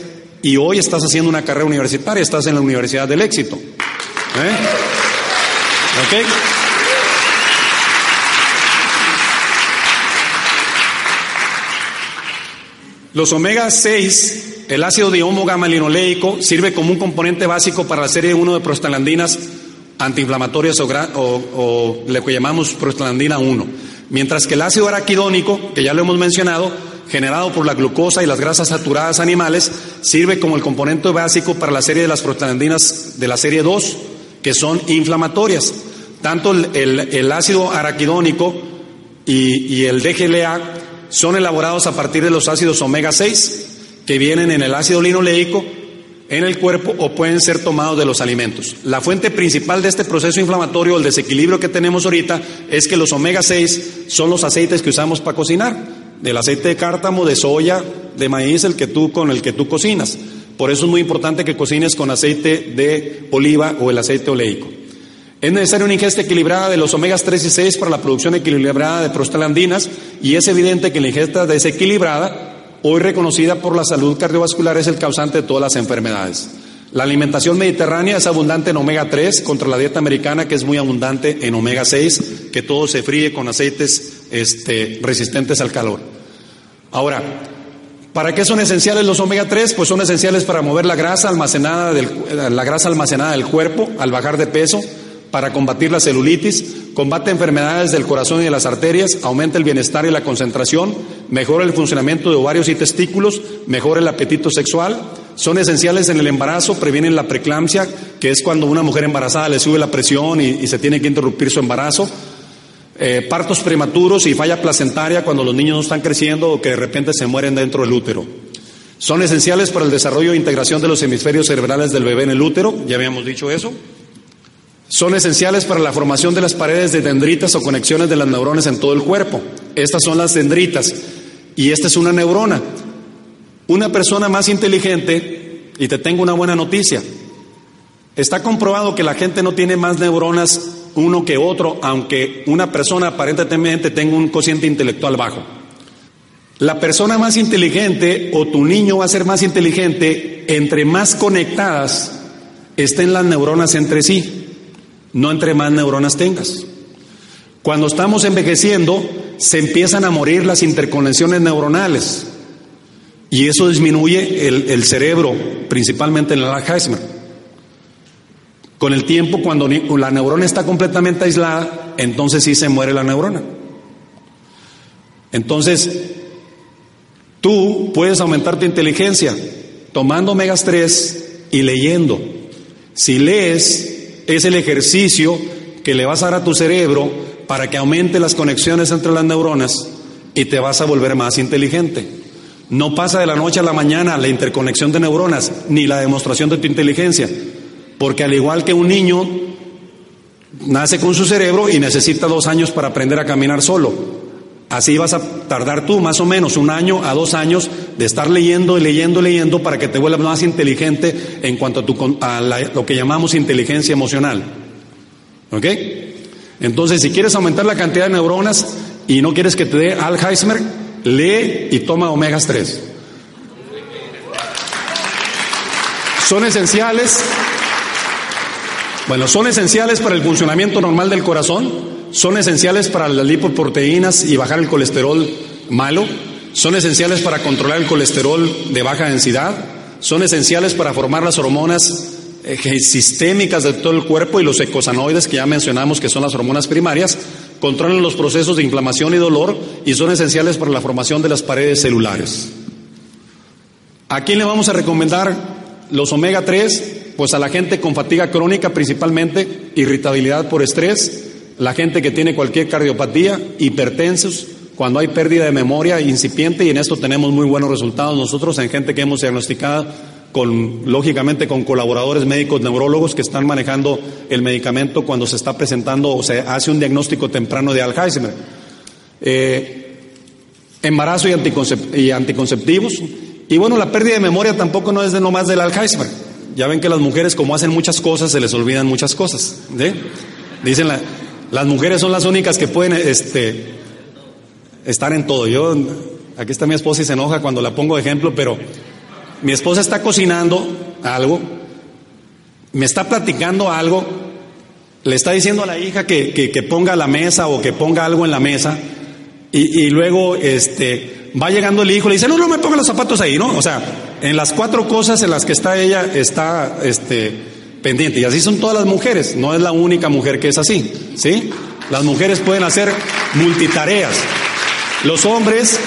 y hoy estás haciendo una carrera universitaria, estás en la Universidad del Éxito. ¿Eh? ¿Ok? Los omega 6, el ácido gamma linoleico, sirve como un componente básico para la serie 1 de prostaglandinas antiinflamatorias o, o, lo que llamamos prostaglandina 1. Mientras que el ácido araquidónico, que ya lo hemos mencionado, generado por la glucosa y las grasas saturadas animales, sirve como el componente básico para la serie de las prostaglandinas de la serie 2, que son inflamatorias. Tanto el, ácido araquidónico y, y el DGLA son elaborados a partir de los ácidos omega 6 que vienen en el ácido linoleico en el cuerpo o pueden ser tomados de los alimentos. La fuente principal de este proceso inflamatorio, el desequilibrio que tenemos ahorita, es que los omega 6 son los aceites que usamos para cocinar, del aceite de cártamo, de soya, de maíz, el que tú con el que tú cocinas. Por eso es muy importante que cocines con aceite de oliva o el aceite oleico. Es necesaria una ingesta equilibrada de los omegas 3 y 6 para la producción equilibrada de prostaglandinas y es evidente que la ingesta desequilibrada, hoy reconocida por la salud cardiovascular, es el causante de todas las enfermedades. La alimentación mediterránea es abundante en omega 3 contra la dieta americana que es muy abundante en omega 6, que todo se fríe con aceites este, resistentes al calor. Ahora, ¿para qué son esenciales los omega 3? Pues son esenciales para mover la grasa almacenada del, la grasa almacenada del cuerpo al bajar de peso, para combatir la celulitis, combate enfermedades del corazón y de las arterias, aumenta el bienestar y la concentración, mejora el funcionamiento de ovarios y testículos, mejora el apetito sexual, son esenciales en el embarazo, previenen la preeclampsia, que es cuando una mujer embarazada le sube la presión y, se tiene que interrumpir su embarazo, eh, partos prematuros y falla placentaria cuando los niños no están creciendo o que de repente se mueren dentro del útero. Son esenciales para el desarrollo e integración de los hemisferios cerebrales del bebé en el útero, ya habíamos dicho eso. Son esenciales para la formación de las paredes de dendritas o conexiones de las neuronas en todo el cuerpo. Estas son las dendritas y esta es una neurona. Una persona más inteligente, y te tengo una buena noticia, está comprobado que la gente no tiene más neuronas uno que otro, aunque una persona aparentemente tenga un cociente intelectual bajo. La persona más inteligente o tu niño va a ser más inteligente entre más conectadas estén las neuronas entre sí no entre más neuronas tengas. Cuando estamos envejeciendo, se empiezan a morir las interconexiones neuronales y eso disminuye el, cerebro, principalmente en el Alzheimer. Con el tiempo, cuando la neurona está completamente aislada, entonces sí se muere la neurona. Entonces, tú puedes aumentar tu inteligencia tomando omegas 3 y leyendo. Si lees, es el ejercicio que le vas a dar a tu cerebro para que aumente las conexiones entre las neuronas y te vas a volver más inteligente. No pasa de la noche a la mañana la interconexión de neuronas ni la demostración de tu inteligencia, porque al igual que un niño nace con su cerebro y necesita dos años para aprender a caminar solo. Así vas a tardar tú más o menos un año a dos años de estar leyendo y leyendo y leyendo para que te vuelvas más inteligente en cuanto a, tu, a lo que llamamos inteligencia emocional. ¿Ok? Entonces, si quieres aumentar la cantidad de neuronas, y no quieres que te dé Alzheimer, lee y toma omegas 3. Son esenciales, bueno, son esenciales para el funcionamiento normal del corazón, son esenciales para las lipoproteínas y bajar el colesterol malo, son esenciales para controlar el colesterol de baja densidad, son esenciales para formar las hormonas eh, sistémicas de todo el cuerpo y los ecosanoides que ya mencionamos que son las hormonas primarias, controlan los procesos de inflamación y dolor y son esenciales para la formación de las paredes celulares. ¿A quién le vamos a recomendar los omega 3, pues a la gente con fatiga crónica principalmente, irritabilidad por estrés, la gente que tiene cualquier cardiopatía, hipertensos, cuando hay pérdida de memoria incipiente y en esto tenemos muy buenos resultados nosotros en gente que hemos diagnosticado con, lógicamente, con colaboradores médicos neurólogos que están manejando el medicamento cuando se está presentando o se hace un diagnóstico temprano de Alzheimer. Eh, embarazo y, y anticonceptivos, y bueno, la pérdida de memoria tampoco no es de nomás del Alzheimer. Ya ven que las mujeres, como hacen muchas cosas, se les olvidan muchas cosas. Dicen, la, las mujeres son las únicas que pueden este, estar en todo. Yo, aquí está mi esposa y se enoja cuando la pongo de ejemplo, pero mi esposa está cocinando algo, me está platicando algo, le está diciendo a la hija que, ponga la mesa o que ponga algo en la mesa, y luego este, va llegando el hijo, le dice, no, no me ponga los zapatos ahí, ¿no? O sea, en las cuatro cosas en las que está ella, está este, pendiente. Y así son todas las mujeres, no es la única mujer que es así, ¿sí? Las mujeres pueden hacer multitareas. Los hombres,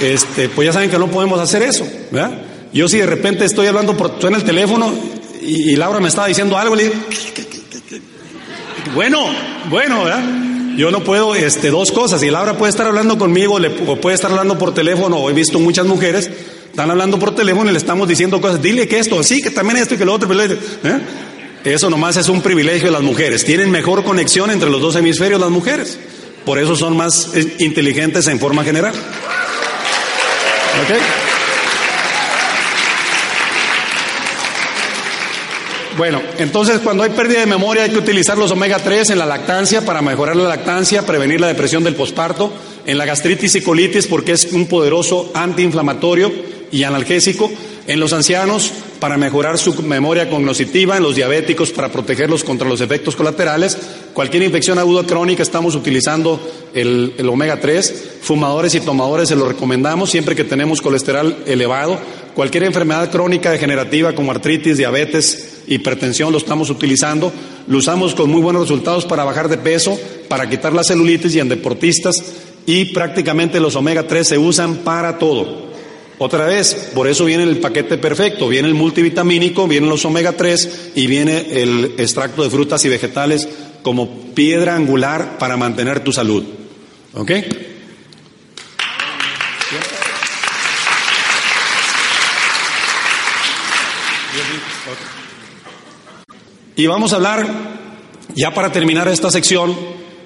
este, pues ya saben que no podemos hacer eso, ¿verdad? Yo si de repente estoy hablando por, en el teléfono y, Laura me estaba diciendo algo, le digo, bueno, bueno, ¿verdad? Yo no puedo, este, dos cosas. Y Laura puede estar hablando conmigo o puede estar hablando por teléfono. He visto muchas mujeres están hablando por teléfono y le estamos diciendo cosas. Dile que esto, sí, que también esto y que lo otro. ¿eh? Eso nomás es un privilegio de las mujeres. Tienen mejor conexión entre los dos hemisferios las mujeres. Por eso son más eh, inteligentes en forma general. ¿Ok? Bueno, entonces cuando hay pérdida de memoria hay que utilizar los omega 3 en la lactancia para mejorar la lactancia, prevenir la depresión del posparto, en la gastritis y colitis porque es un poderoso antiinflamatorio y analgésico, en los ancianos para mejorar su memoria cognitiva, en los diabéticos para protegerlos contra los efectos colaterales, cualquier infección aguda crónica estamos utilizando el, el omega 3, fumadores y tomadores se lo recomendamos siempre que tenemos colesterol elevado, cualquier enfermedad crónica degenerativa como artritis, diabetes, hipertensión lo estamos utilizando, lo usamos con muy buenos resultados para bajar de peso, para quitar la celulitis y en deportistas y prácticamente los omega 3 se usan para todo. Otra vez, por eso viene el paquete perfecto, viene el multivitamínico, vienen los omega 3 y viene el extracto de frutas y vegetales como piedra angular para mantener tu salud. ¿Ok? Y vamos a hablar, ya para terminar esta sección,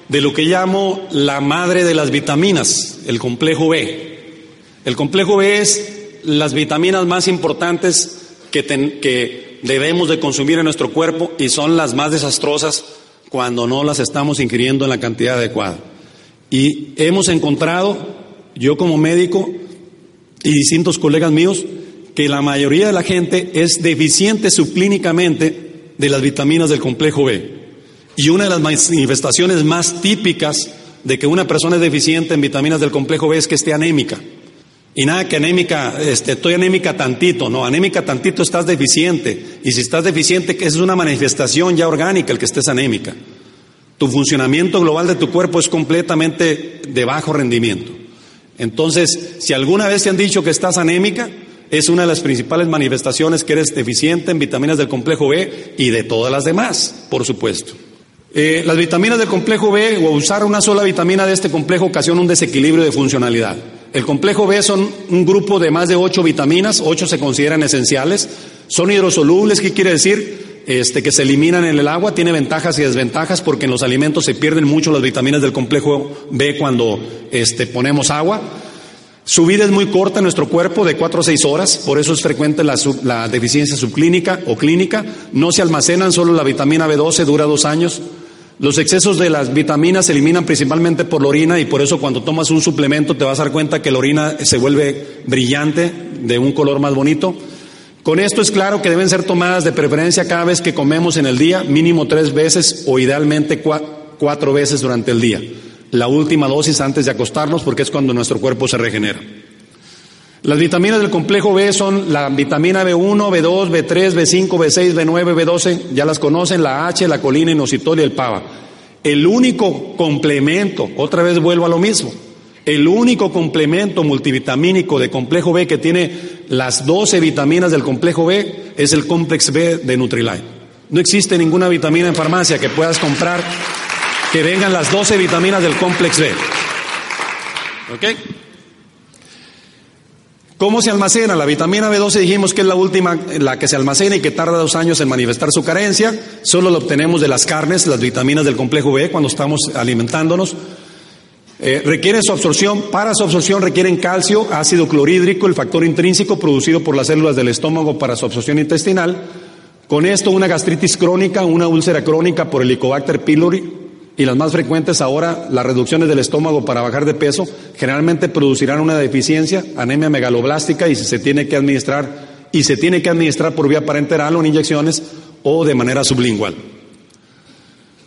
de lo que llamo la madre de las vitaminas, el complejo B. El complejo B es las vitaminas más importantes que, que debemos de consumir en nuestro cuerpo y son las más desastrosas cuando no las estamos ingiriendo en la cantidad adecuada. Y hemos encontrado, yo como médico y distintos colegas míos, que la mayoría de la gente es deficiente subclínicamente de las vitaminas del complejo B. Y una de las manifestaciones más típicas de que una persona es deficiente en vitaminas del complejo B es que esté anémica. Y nada que anémica, este, estoy anémica tantito, no, anémica tantito estás deficiente. Y si estás deficiente, es una manifestación ya orgánica el que estés anémica. Tu funcionamiento global de tu cuerpo es completamente de bajo rendimiento. Entonces, si alguna vez te han dicho que estás anémica, es una de las principales manifestaciones que eres deficiente en vitaminas del complejo B y de todas las demás, por supuesto. Eh, las vitaminas del complejo B o usar una sola vitamina de este complejo ocasiona un desequilibrio de funcionalidad. El complejo B son un grupo de más de ocho vitaminas, ocho se consideran esenciales, son hidrosolubles, ¿qué quiere decir? Este, que se eliminan en el agua, tiene ventajas y desventajas porque en los alimentos se pierden mucho las vitaminas del complejo B cuando este, ponemos agua. Su vida es muy corta en nuestro cuerpo, de 4 a 6 horas, por eso es frecuente la, deficiencia subclínica o clínica. No se almacenan, solo la vitamina B12 dura dos años. Los excesos de las vitaminas se eliminan principalmente por la orina y por eso cuando tomas un suplemento te vas a dar cuenta que la orina se vuelve brillante, de un color más bonito. Con esto es claro que deben ser tomadas de preferencia cada vez que comemos en el día, mínimo tres veces o idealmente cuatro veces durante el día. La última dosis antes de acostarnos porque es cuando nuestro cuerpo se regenera. Las vitaminas del complejo B son la vitamina B1, B2, B3, B5, B6, B9, B12, ya las conocen, la H, la colina, inositol y el pava. El único complemento, otra vez vuelvo a lo mismo, el único complemento multivitamínico de complejo B que tiene las 12 vitaminas del complejo B es el complex B de Nutrilite. No existe ninguna vitamina en farmacia que puedas comprar que vengan las 12 vitaminas del complex B. ¿Ok? ¿Cómo se almacena? La vitamina B12 dijimos que es la última, la que se almacena y que tarda dos años en manifestar su carencia. Solo lo obtenemos de las carnes, las vitaminas del complejo B cuando estamos alimentándonos. Eh, requiere su absorción, para su absorción requieren calcio, ácido clorhídrico, el factor intrínseco producido por las células del estómago para su absorción intestinal. Con esto una gastritis crónica, una úlcera crónica por Helicobacter pylori, y las más frecuentes ahora, las reducciones del estómago para bajar de peso, generalmente producirán una deficiencia, anemia megaloblástica y se tiene que administrar y se tiene que administrar por vía parenteral o en inyecciones o de manera sublingual.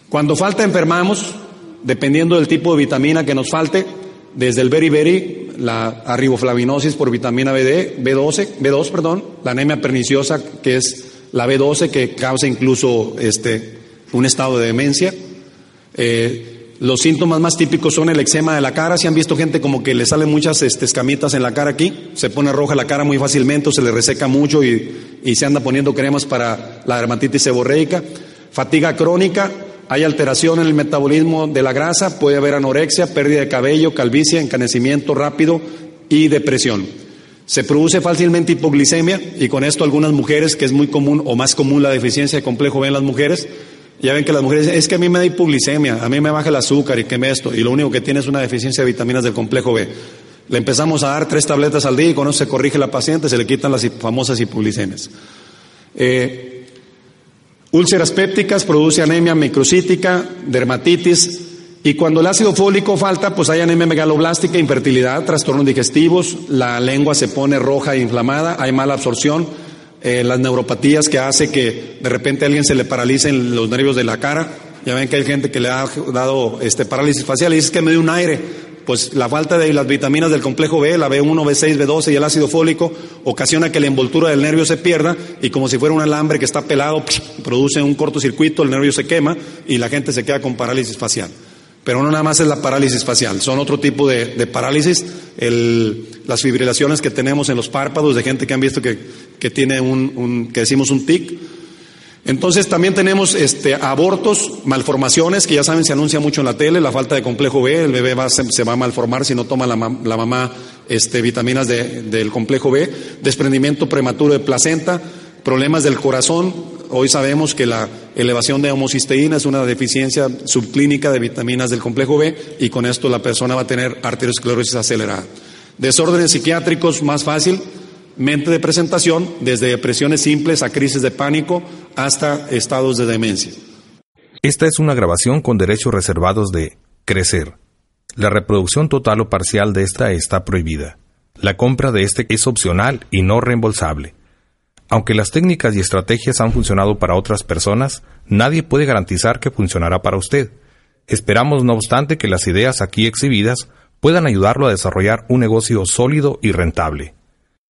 Cuando falta enfermamos, dependiendo del tipo de vitamina que nos falte, desde el beriberi, la arriboflavinosis por vitamina BD, B12, B2, perdón, la anemia perniciosa que es la B12 que causa incluso este un estado de demencia, eh, los síntomas más típicos son el eczema de la cara. Si han visto gente como que le salen muchas este, escamitas en la cara aquí, se pone roja la cara muy fácilmente, o se le reseca mucho y, se anda poniendo cremas para la dermatitis seborreica. Fatiga crónica, hay alteración en el metabolismo de la grasa, puede haber anorexia, pérdida de cabello, calvicie, encanecimiento rápido y depresión. Se produce fácilmente hipoglicemia y con esto algunas mujeres, que es muy común o más común la deficiencia de complejo B en las mujeres, ya ven que las mujeres dicen, es que a mí me da hipoglicemia, a mí me baja el azúcar y que me esto, y lo único que tiene es una deficiencia de vitaminas del complejo B. Le empezamos a dar tres tabletas al día y con eso se corrige la paciente, se le quitan las famosas hipoglicemias. Eh, úlceras pépticas produce anemia microcítica, dermatitis, y cuando el ácido fólico falta, pues hay anemia megaloblástica, infertilidad, trastornos digestivos, la lengua se pone roja e inflamada, hay mala absorción, eh, las neuropatías que hace que de repente a alguien se le paralicen los nervios de la cara. Ya ven que hay gente que le ha dado este parálisis facial y dice que me dio un aire. Pues la falta de las vitaminas del complejo B, la B1, B6, B12 y el ácido fólico ocasiona que la envoltura del nervio se pierda y como si fuera un alambre que está pelado, produce un cortocircuito, el nervio se quema y la gente se queda con parálisis facial. Pero no nada más es la parálisis facial, son otro tipo de, parálisis, las fibrilaciones que tenemos en los párpados de gente que han visto que, tiene un, que decimos un tic. Entonces también tenemos este, abortos, malformaciones, que ya saben se anuncia mucho en la tele, la falta de complejo B, el bebé va, se, va a malformar si no toma la, mamá este, vitaminas del complejo B, desprendimiento prematuro de placenta, problemas del corazón, hoy sabemos que la elevación de homocisteína es una deficiencia subclínica de vitaminas del complejo B y con esto la persona va a tener arteriosclerosis acelerada. Desórdenes psiquiátricos más fácil, mente de presentación, desde depresiones simples a crisis de pánico hasta estados de demencia. Esta es una grabación con derechos reservados de Crecer. La reproducción total o parcial de esta está prohibida. La compra de este es opcional y no reembolsable. Aunque las técnicas y estrategias han funcionado para otras personas, nadie puede garantizar que funcionará para usted. Esperamos, no obstante, que las ideas aquí exhibidas puedan ayudarlo a desarrollar un negocio sólido y rentable.